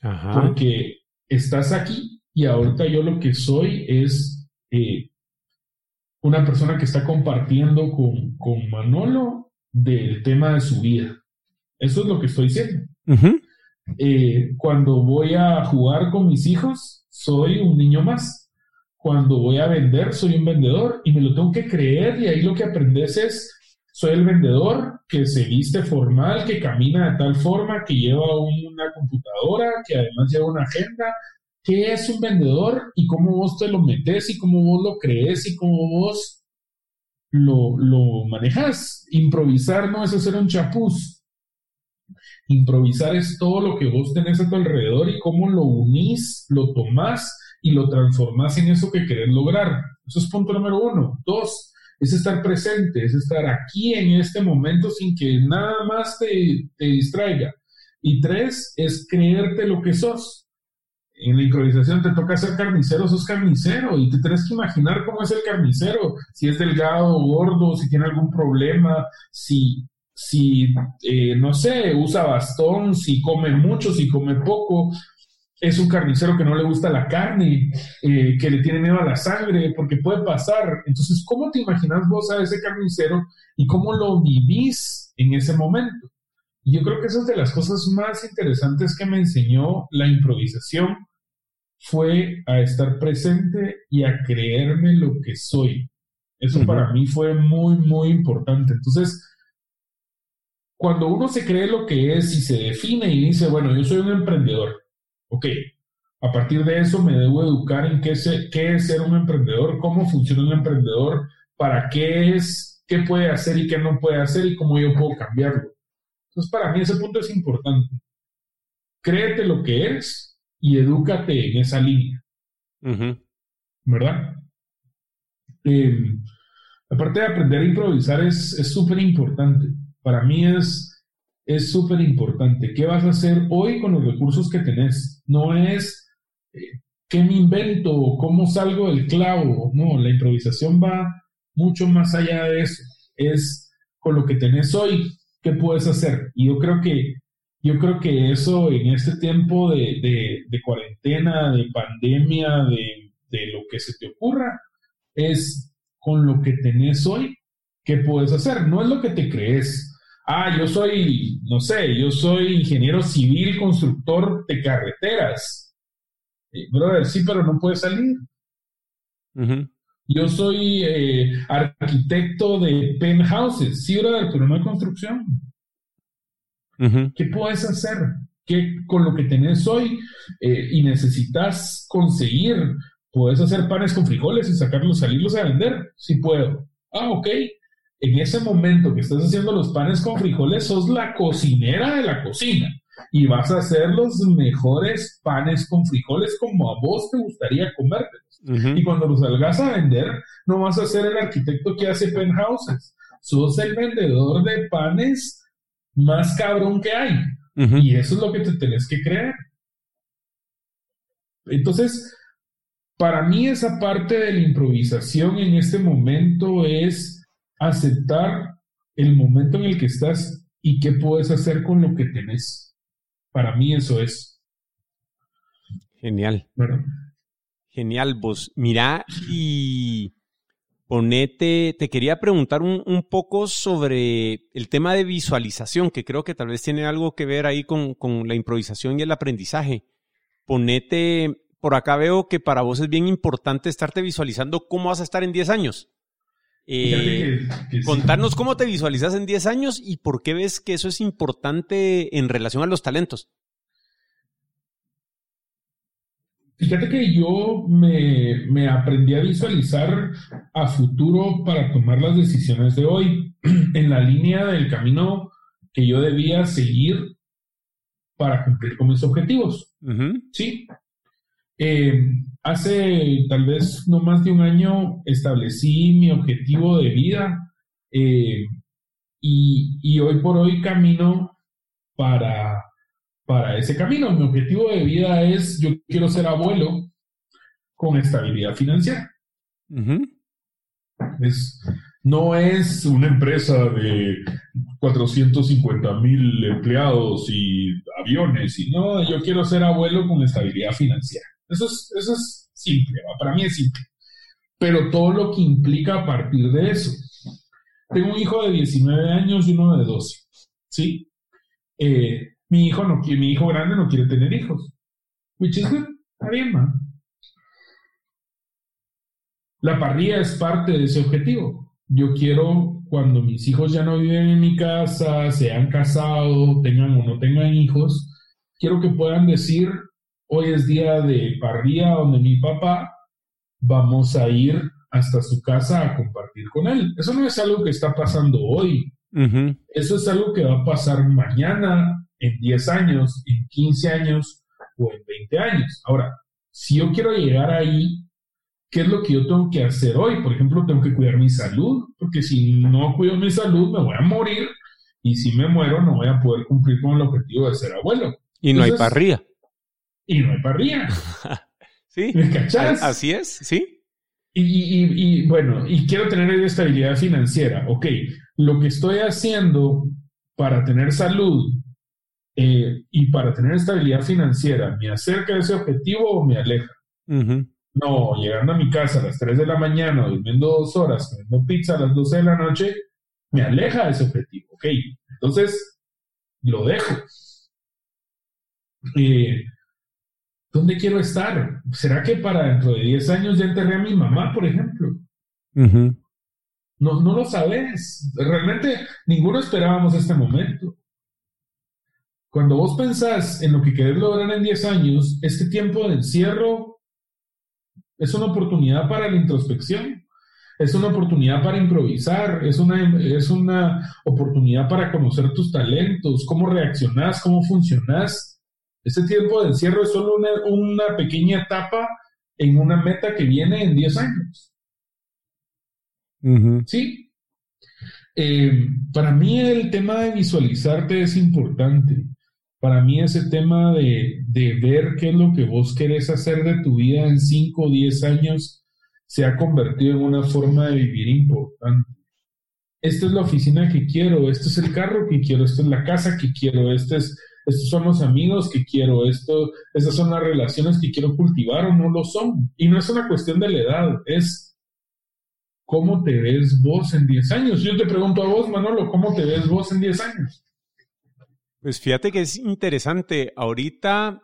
Porque estás aquí y ahorita yo lo que soy es eh, una persona que está compartiendo con, con Manolo del tema de su vida. Eso es lo que estoy diciendo. Eh, cuando voy a jugar con mis hijos, soy un niño más. Cuando voy a vender, soy un vendedor y me lo tengo que creer y ahí lo que aprendes es, soy el vendedor que se viste formal, que camina de tal forma, que lleva una computadora, que además lleva una agenda. ¿Qué es un vendedor y cómo vos te lo metes y cómo vos lo crees y cómo vos lo, lo manejas. Improvisar no es hacer un chapuz. Improvisar es todo lo que vos tenés a tu alrededor y cómo lo unís, lo tomás y lo transformás en eso que querés lograr. Eso es punto número uno. Dos, es estar presente, es estar aquí en este momento sin que nada más te, te distraiga. Y tres, es creerte lo que sos en la improvisación te toca ser carnicero, sos carnicero y te tienes que imaginar cómo es el carnicero, si es delgado gordo, si tiene algún problema, si, si eh, no sé, usa bastón, si come mucho, si come poco. Es un carnicero que no le gusta la carne, eh, que le tiene miedo a la sangre, porque puede pasar. Entonces, ¿cómo te imaginas vos a ese carnicero y cómo lo vivís en ese momento? Y yo creo que esa es de las cosas más interesantes que me enseñó la improvisación, fue a estar presente y a creerme lo que soy. Eso para mí fue muy, muy importante. Entonces, cuando uno se cree lo que es y se define y dice, bueno, yo soy un emprendedor, ok, a partir de eso me debo educar en qué, qué es ser un emprendedor, cómo funciona un emprendedor, para qué es qué puede hacer y qué no puede hacer y cómo yo puedo cambiarlo. Entonces, para mí ese punto es importante. Créete lo que eres y edúcate en esa línea. ¿Verdad? Em, aparte de aprender a improvisar es súper importante. Para mí es es súper importante. ¿Qué vas a hacer hoy con los recursos que tenés? No es eh, qué me invento, cómo salgo del clavo. No, la improvisación va mucho más allá de eso. Es con lo que tenés hoy, ¿qué puedes hacer? Y yo creo que, yo creo que eso en este tiempo de, de, cuarentena, de pandemia, de, de lo que se te ocurra, es con lo que tenés hoy, ¿qué puedes hacer? No es lo que te crees ah, yo soy, no sé, yo soy ingeniero civil, constructor de carreteras. Eh, brother, sí, pero no puede salir. Yo soy eh, arquitecto de penthouses, sí, brother, pero no hay construcción. ¿Qué puedes hacer? ¿Qué, con lo que tenés hoy eh, y necesitas conseguir, puedes hacer panes con frijoles y sacarlos, salirlos a vender? Sí puedo. Ah, ok en ese momento que estás haciendo los panes con frijoles, sos la cocinera de la cocina y vas a hacer los mejores panes con frijoles como a vos te gustaría comértelos. Y cuando los salgas a vender, no vas a ser el arquitecto que hace penthouses, sos el vendedor de panes más cabrón que hay. Y eso es lo que te tenés que creer. Entonces, para mí esa parte de la improvisación en este momento es aceptar el momento en el que estás y qué puedes hacer con lo que tenés. Para mí eso es. Genial. Genial, vos. Mira y ponete, te quería preguntar un, poco sobre el tema de visualización, que creo que tal vez tiene algo que ver ahí con, con la improvisación y el aprendizaje. Ponete, por acá veo que para vos es bien importante estarte visualizando cómo vas a estar en 10 años. Eh, contarnos cómo te visualizas en 10 años y por qué ves que eso es importante en relación a los talentos. Fíjate que yo me, me, aprendí a visualizar a futuro para tomar las decisiones de hoy [CLEARS THROAT] en la línea del camino que yo debía seguir para cumplir con mis objetivos. Sí. Eh, Hace tal vez no más de un año establecí mi objetivo de vida eh, y, hoy por hoy camino para, para ese camino. Mi objetivo de vida es, yo quiero ser abuelo con estabilidad financiera. no es una empresa de 450 mil empleados y aviones, y no, yo quiero ser abuelo con estabilidad financiera. Eso es, eso es simple, para mí es simple. Pero todo lo que implica a partir de eso. Tengo un hijo de 19 años y uno de 12, ¿sí? Eh, mi, hijo no, mi hijo grande no quiere tener hijos. Which is good. La parrilla es parte de ese objetivo. Yo quiero, cuando mis hijos ya no viven en mi casa, se han casado, tengan o no tengan hijos, quiero que puedan decir, Hoy es día de parrilla donde mi papá vamos a ir hasta su casa a compartir con él. Eso no es algo que está pasando hoy. Eso es algo que va a pasar mañana, en 10 años, en 15 años o en 20 años. Ahora, si yo quiero llegar ahí, ¿qué es lo que yo tengo que hacer hoy? Por ejemplo, tengo que cuidar mi salud, porque si no cuido mi salud, me voy a morir. Y si me muero, no voy a poder cumplir con el objetivo de ser abuelo. Y no hay parrilla y no hay parrilla. [LAUGHS] sí. Así es, sí. Y, bueno, y quiero tener estabilidad financiera. Ok, lo que estoy haciendo para tener salud eh, y para tener estabilidad financiera, ¿me acerca a ese objetivo o me aleja? No, llegando a mi casa a las 3 de la mañana, durmiendo dos horas, comiendo pizza a las 12 de la noche, me aleja de ese objetivo. Ok, entonces lo dejo. Eh, ¿Dónde quiero estar? ¿Será que para dentro de 10 años ya enterré a mi mamá, por ejemplo? no, no lo sabes. Realmente ninguno esperábamos este momento. Cuando vos pensás en lo que querés lograr en 10 años, este tiempo de encierro es una oportunidad para la introspección. es una oportunidad para improvisar, es una, es una oportunidad para conocer tus talentos, cómo reaccionás, cómo funcionás. Ese tiempo de encierro es solo una, pequeña etapa en una meta que viene en 10 años. Sí. Eh, para mí el tema de visualizarte es importante. Para mí ese tema de, de ver qué es lo que vos querés hacer de tu vida en 5 o 10 años se ha convertido en una forma de vivir importante. Esta es la oficina que quiero, este es el carro que quiero, esta es la casa que quiero, este es, estos son los amigos que quiero, esto, estas son las relaciones que quiero cultivar o no lo son. Y no es una cuestión de la edad, es cómo te ves vos en 10 años. Yo te pregunto a vos, Manolo, ¿cómo te ves vos en 10 años? Pues fíjate que es interesante. Ahorita,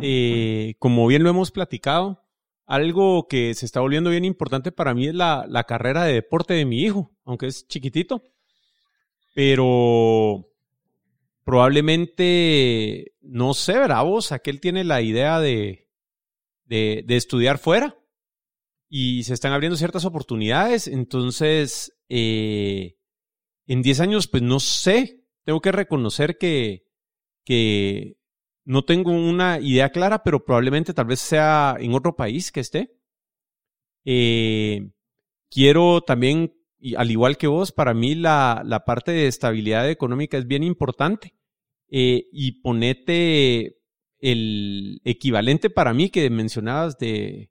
eh, como bien lo hemos platicado, algo que se está volviendo bien importante para mí es la, carrera de deporte de mi hijo, aunque es chiquitito. Pero probablemente, no sé, bravos, aquel tiene la idea de, de, estudiar fuera y se están abriendo ciertas oportunidades. Entonces, eh, en 10 años, pues no sé, tengo que reconocer que, que no tengo una idea clara, pero probablemente tal vez sea en otro país que esté. Eh, quiero también, al igual que vos, para mí la, la parte de estabilidad económica es bien importante. Eh, y ponete el equivalente para mí que mencionabas de,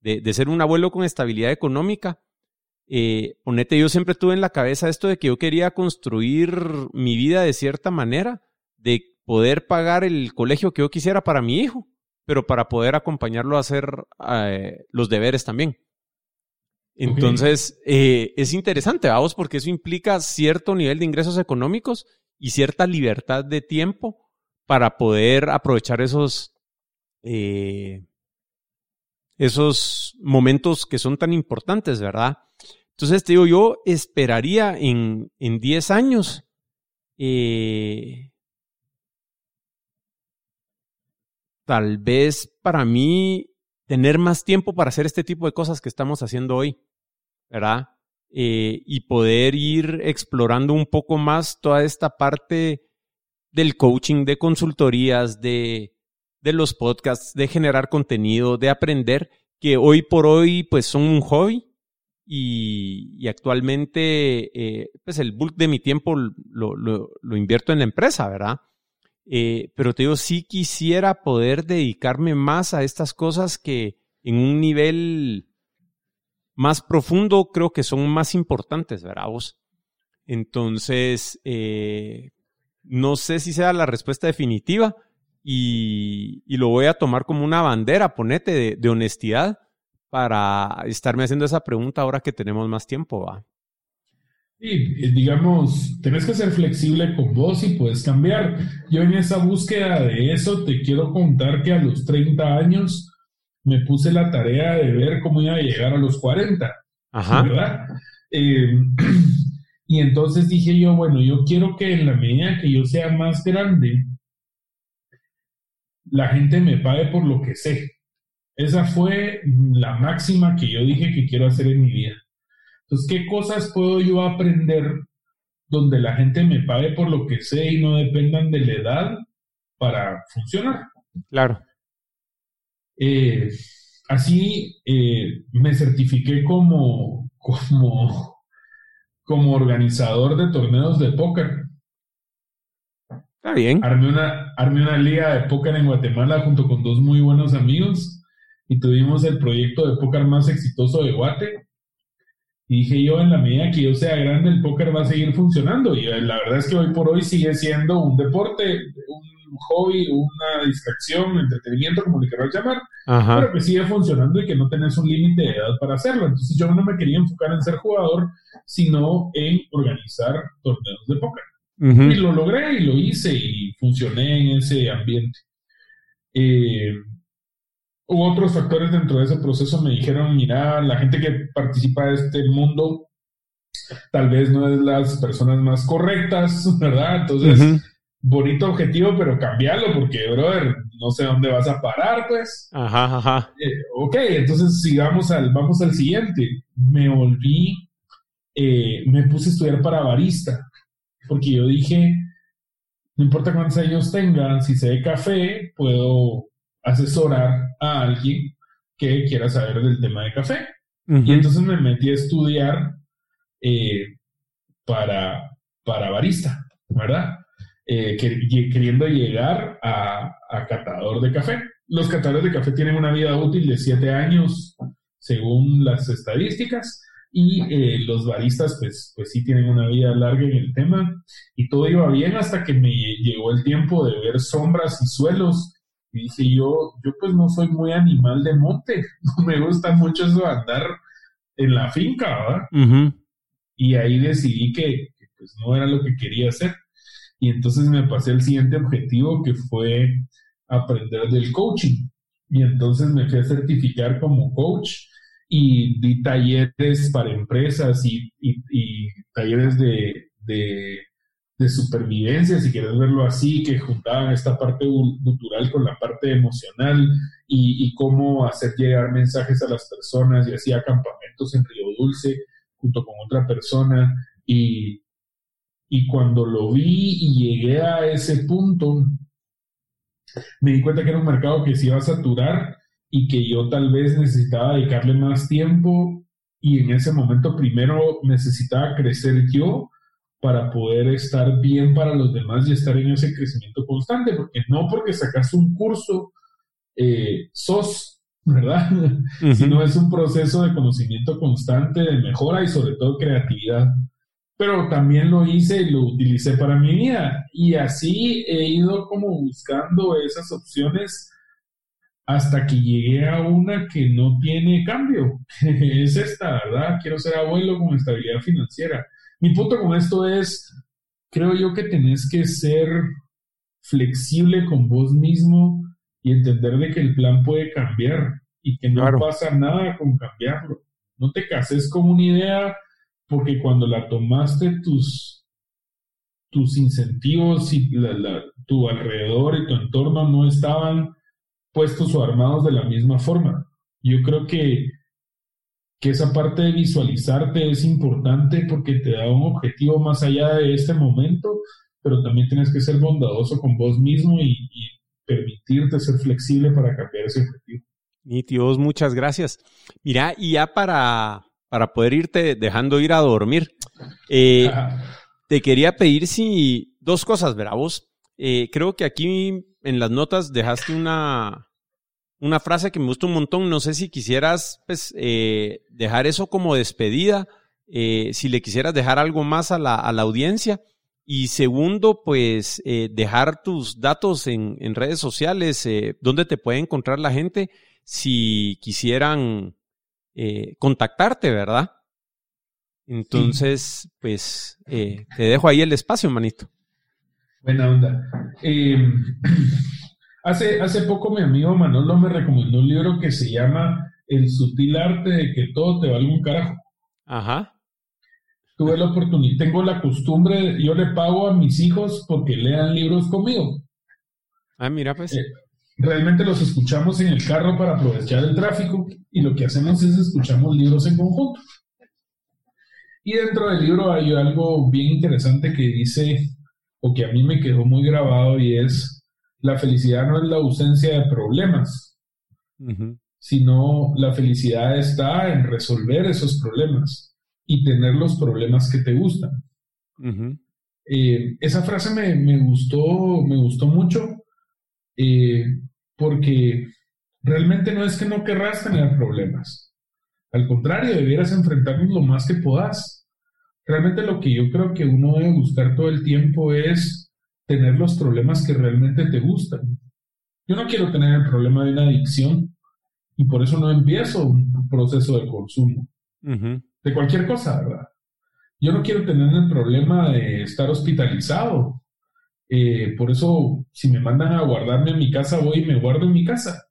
de, ser un abuelo con estabilidad económica. Eh, ponete, yo siempre tuve en la cabeza esto de que yo quería construir mi vida de cierta manera, de poder pagar el colegio que yo quisiera para mi hijo, pero para poder acompañarlo a hacer eh, los deberes también. Entonces, eh, es interesante, vamos, porque eso implica cierto nivel de ingresos económicos y cierta libertad de tiempo para poder aprovechar esos, eh, esos momentos que son tan importantes, ¿verdad? Entonces, te digo, yo esperaría en, en 10 años eh, tal vez para mí tener más tiempo para hacer este tipo de cosas que estamos haciendo hoy, ¿verdad? Eh, y poder ir explorando un poco más toda esta parte del coaching, de consultorías, de, de los podcasts, de generar contenido, de aprender, que hoy por hoy pues son un hobby y, actualmente eh, pues el bulk de mi tiempo lo, lo invierto en la empresa, ¿verdad? Eh, pero te digo, sí quisiera poder dedicarme más a estas cosas que en un nivel más profundo creo que son más importantes, ¿verdad? Entonces, eh, no sé si sea la respuesta definitiva y, lo voy a tomar como una bandera, ponete, de, de honestidad para estarme haciendo esa pregunta ahora que tenemos más tiempo, ¿va? Sí, digamos, tenés que ser flexible con vos y puedes cambiar. Yo en esa búsqueda de eso te quiero contar que a los 30 años me puse la tarea de ver cómo iba a llegar a los 40. Ajá. ¿Verdad? Eh, [CLEARS THROAT] y entonces dije yo, bueno, yo quiero que en la medida que yo sea más grande, la gente me pague por lo que sé. Esa fue la máxima que yo dije que quiero hacer en mi vida. Entonces, ¿qué cosas puedo yo aprender donde la gente me pague por lo que sé y no dependan de la edad para funcionar? Claro. Eh, así eh, me certifiqué como, como, como organizador de torneos de póker. Está bien. Armé una, armé una liga de póker en Guatemala junto con dos muy buenos amigos y tuvimos el proyecto de póker más exitoso de Guate y dije yo, en la medida que yo sea grande, el póker va a seguir funcionando. Y eh, la verdad es que hoy por hoy sigue siendo un deporte, un hobby, una distracción, entretenimiento, como le quieras llamar, pero que sigue funcionando y que no tenés un límite de edad para hacerlo. Entonces yo no me quería enfocar en ser jugador, sino en organizar torneos de póker. Y lo logré y lo hice y funcioné en ese ambiente. Eh, hubo otros factores dentro de ese proceso, me dijeron, mira, la gente que participa de este mundo tal vez no es las personas más correctas, [LAUGHS] ¿verdad? Entonces, bonito objetivo, pero cambiarlo porque, brother, no sé dónde vas a parar, pues. Ajá, ajá. Eh, ok, entonces sigamos al, vamos al siguiente. Me volví, eh, me puse a estudiar para barista, porque yo dije, no importa cuántos años tengan, si sé de café, puedo asesorar a alguien que quiera saber del tema de café. Y entonces me metí a estudiar eh, para, para barista, ¿verdad? Eh, queriendo llegar a, catador de café. Los catadores de café tienen una vida útil de siete años, según las estadísticas, y eh, los baristas, pues, pues sí tienen una vida larga en el tema, y todo iba bien hasta que me llegó el tiempo de ver sombras y suelos, y dije yo, yo pues no soy muy animal de monte, [LAUGHS] no me gusta mucho eso de andar en la finca, ¿verdad? Y ahí decidí que, que, pues no era lo que quería hacer. Y entonces me pasé al siguiente objetivo que fue aprender del coaching. Y entonces me fui a certificar como coach y di talleres para empresas y, talleres de, de, supervivencia, si quieres verlo así, que juntaban esta parte cultural con la parte emocional y, y, cómo hacer llegar mensajes a las personas y hacía campamentos en Río Dulce junto con otra persona. Y, y cuando lo vi y llegué a ese punto, me di cuenta que era un mercado que se iba a saturar y que yo tal vez necesitaba dedicarle más tiempo y en ese momento primero necesitaba crecer yo para poder estar bien para los demás y estar en ese crecimiento constante, porque no porque sacas un curso eh, sos, ¿verdad? [LAUGHS] Sino es un proceso de conocimiento constante, de mejora y sobre todo creatividad pero también lo hice y lo utilicé para mi vida. Y así he ido como buscando esas opciones hasta que llegué a una que no tiene cambio. [LAUGHS] es esta, ¿verdad? Quiero ser abuelo con estabilidad financiera. Mi punto con esto es, creo yo que tenés que ser flexible con vos mismo y entender de que el plan puede cambiar y que no pasa nada con cambiarlo. No te cases con una idea porque cuando la tomaste tus, tus incentivos y tu alrededor y tu entorno no estaban puestos o armados de la misma forma. Yo creo que, que esa parte de visualizarte es importante porque te da un objetivo más allá de este momento, pero también tienes que ser bondadoso con vos mismo y, permitirte ser flexible para cambiar ese objetivo. Dios, muchas gracias. Mira, y ya para, para poder irte dejando ir a dormir. Eh, te quería pedir si dos cosas, ¿verdad? Vos, eh, creo que aquí en las notas dejaste una, una frase que me gusta un montón. No sé si quisieras pues, eh, dejar eso como despedida, si le quisieras dejar algo más a la, a la audiencia. Y segundo, pues dejar tus datos en, en redes sociales, donde te puede encontrar la gente si quisieran eh, contactarte, ¿verdad? Entonces, pues eh, te dejo ahí el espacio, manito. Buena onda. [CLEARS THROAT] Hace, hace poco mi amigo Manolo me recomendó un libro que se llama El sutil arte de que todo te valga un carajo. Ajá. Tuve la oportunidad, tengo la costumbre, yo le pago a mis hijos porque lean libros conmigo. Ah, mira, pues. Eh, realmente los escuchamos en el carro para aprovechar el tráfico y lo que hacemos es escuchamos libros en conjunto. Y dentro del libro hay algo bien interesante que dice, o que a mí me quedó muy grabado, y es, la felicidad no es la ausencia de problemas, sino la felicidad está en resolver esos problemas y tener los problemas que te gustan. Eh, esa frase me, me, gustó, me gustó mucho eh, porque realmente no es que no querrás tener problemas. Al contrario, debieras enfrentarlos lo más que puedas. Realmente lo que yo creo que uno debe buscar todo el tiempo es tener los problemas que realmente te gustan. Yo no quiero tener el problema de una adicción y por eso no empiezo un proceso de consumo. De cualquier cosa, ¿verdad? Yo no quiero tener el problema de estar hospitalizado eh, por eso, si me mandan a guardarme en mi casa, voy y me guardo en mi casa.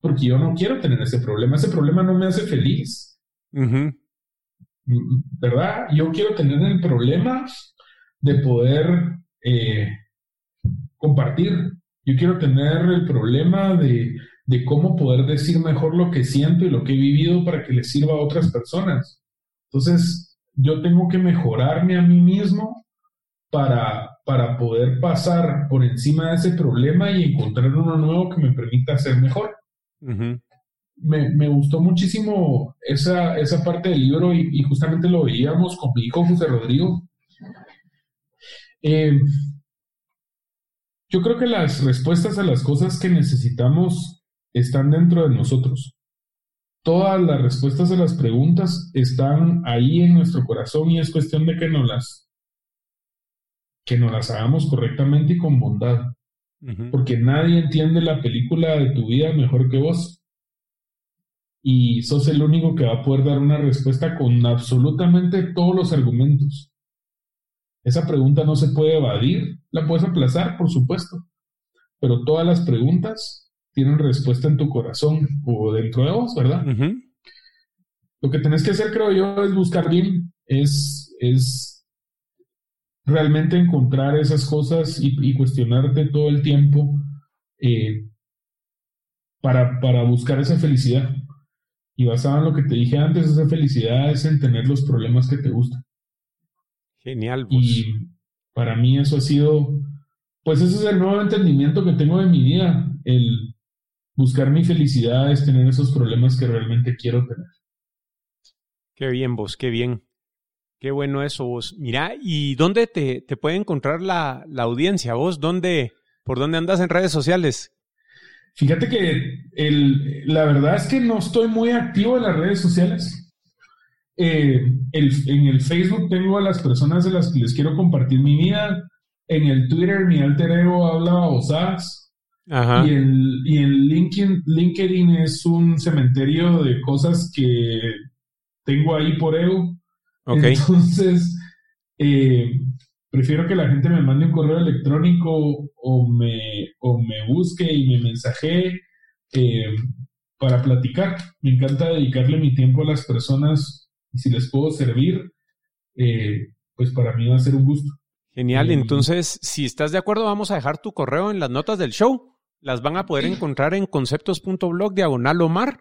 Porque yo no quiero tener ese problema. Ese problema no me hace feliz. ¿Verdad? Yo quiero tener el problema de poder eh, compartir. Yo quiero tener el problema de, de cómo poder decir mejor lo que siento y lo que he vivido para que le sirva a otras personas. Entonces, yo tengo que mejorarme a mí mismo para, para poder pasar por encima de ese problema y encontrar uno nuevo que me permita ser mejor. me, gustó muchísimo esa, esa parte del libro y, justamente lo veíamos con mi hijo José Rodrigo. Eh, yo creo que las respuestas a las cosas que necesitamos están dentro de nosotros. Todas las respuestas a las preguntas están ahí en nuestro corazón y es cuestión de que nos las que nos las hagamos correctamente y con bondad. Porque nadie entiende la película de tu vida mejor que vos. Y sos el único que va a poder dar una respuesta con absolutamente todos los argumentos. Esa pregunta no se puede evadir, la puedes aplazar, por supuesto, pero todas las preguntas tienen respuesta en tu corazón o dentro de vos, ¿verdad? Lo que tenés que hacer, creo yo, es buscar bien, es, es realmente encontrar esas cosas y, cuestionarte todo el tiempo eh, para, para buscar esa felicidad. Y basado en lo que te dije antes, esa felicidad es en tener los problemas que te gustan. Genial. Pues. Y para mí eso ha sido, pues ese es el nuevo entendimiento que tengo de mi vida, el buscar mi felicidad es tener esos problemas que realmente quiero tener. Qué bien vos, qué bien. Qué bueno eso vos. Mira, ¿y dónde te, te puede encontrar la, la, audiencia vos? ¿Dónde, ¿Por dónde andas en redes sociales? Fíjate que el, la verdad es que no estoy muy activo en las redes sociales. Eh, en el Facebook tengo a las personas de las que les quiero compartir mi vida. En el Twitter mi alter ego habla babosadas. Ajá. Y, el, y en LinkedIn, LinkedIn es un cementerio de cosas que tengo ahí por ego. Entonces, eh, prefiero que la gente me mande un correo electrónico o me, o me busque y me mensaje eh, para platicar. Me encanta dedicarle mi tiempo a las personas y si les puedo servir, eh, pues para mí va a ser un gusto. Genial, entonces si estás de acuerdo vamos a dejar tu correo en las notas del show. Las van a poder encontrar en conceptos.blog diagonal Omar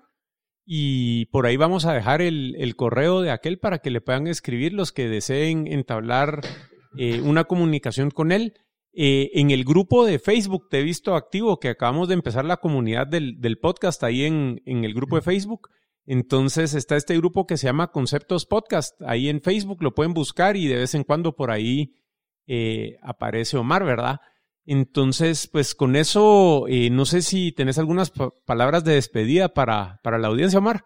y por ahí vamos a dejar el, correo de aquel para que le puedan escribir los que deseen entablar eh, una comunicación con él. Eh, en el grupo de Facebook te he visto activo, que acabamos de empezar la comunidad del, podcast ahí en, el grupo de Facebook. Entonces está este grupo que se llama Conceptos Podcast. Ahí en Facebook lo pueden buscar y de vez en cuando por ahí eh, aparece Omar, ¿verdad? Entonces, pues con eso, eh, no sé si tenés algunas palabras de despedida para, para la audiencia, Omar.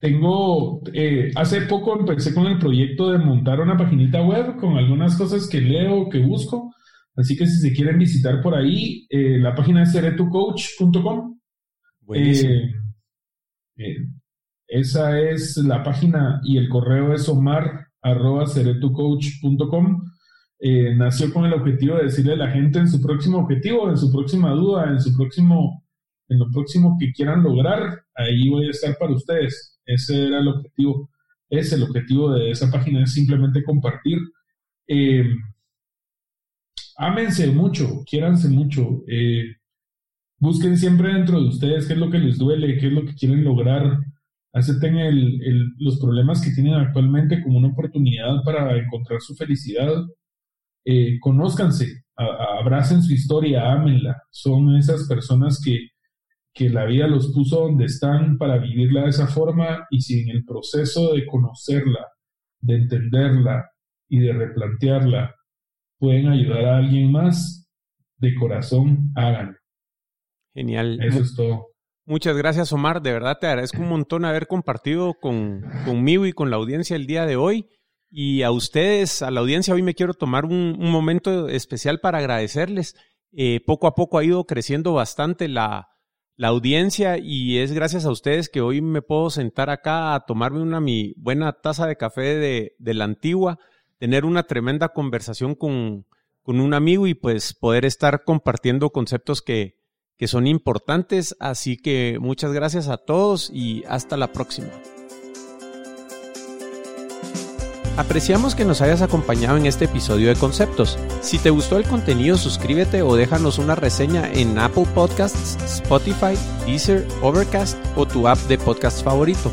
Tengo, eh, hace poco empecé con el proyecto de montar una paginita web con algunas cosas que leo, que busco. Así que si se quieren visitar por ahí, eh, la página es seretucoach.com. esa es la página y el correo es omar.seretucoach.com. Eh, nació con el objetivo de decirle a la gente en su próximo objetivo, en su próxima duda, en su próximo, en lo próximo que quieran lograr, ahí voy a estar para ustedes. Ese era el objetivo. Es el objetivo de esa página, es simplemente compartir. Eh, ámense mucho, quiéranse mucho. Eh, busquen siempre dentro de ustedes qué es lo que les duele, qué es lo que quieren lograr. Acepten los problemas que tienen actualmente como una oportunidad para encontrar su felicidad eh, conózcanse, abracen su historia, ámenla. Son esas personas que, que la vida los puso donde están para vivirla de esa forma y si en el proceso de conocerla, de entenderla y de replantearla pueden ayudar a alguien más, de corazón háganlo. Genial. Eso es todo. Muchas gracias, Omar. De verdad te agradezco un montón haber compartido con, conmigo y con la audiencia el día de hoy. Y a ustedes, a la audiencia, hoy me quiero tomar un, momento especial para agradecerles. Eh, poco a poco ha ido creciendo bastante la, la, audiencia y es gracias a ustedes que hoy me puedo sentar acá a tomarme una mi buena taza de café de, de la antigua, tener una tremenda conversación con, con, un amigo y pues poder estar compartiendo conceptos que, que son importantes. Así que muchas gracias a todos y hasta la próxima. Apreciamos que nos hayas acompañado en este episodio de Conceptos. Si te gustó el contenido, suscríbete o déjanos una reseña en Apple Podcasts, Spotify, Deezer, Overcast o tu app de podcast favorito.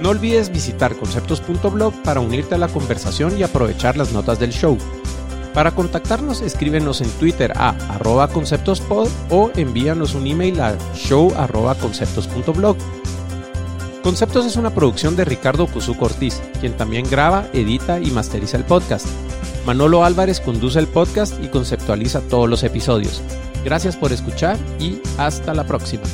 No olvides visitar conceptos.blog para unirte a la conversación y aprovechar las notas del show. Para contactarnos, escríbenos en Twitter a arroba conceptospod o envíanos un email a show arroba. Conceptos es una producción de Ricardo Cuzuco Ortiz, quien también graba, edita y masteriza el podcast. Manolo Álvarez conduce el podcast y conceptualiza todos los episodios. Gracias por escuchar y hasta la próxima.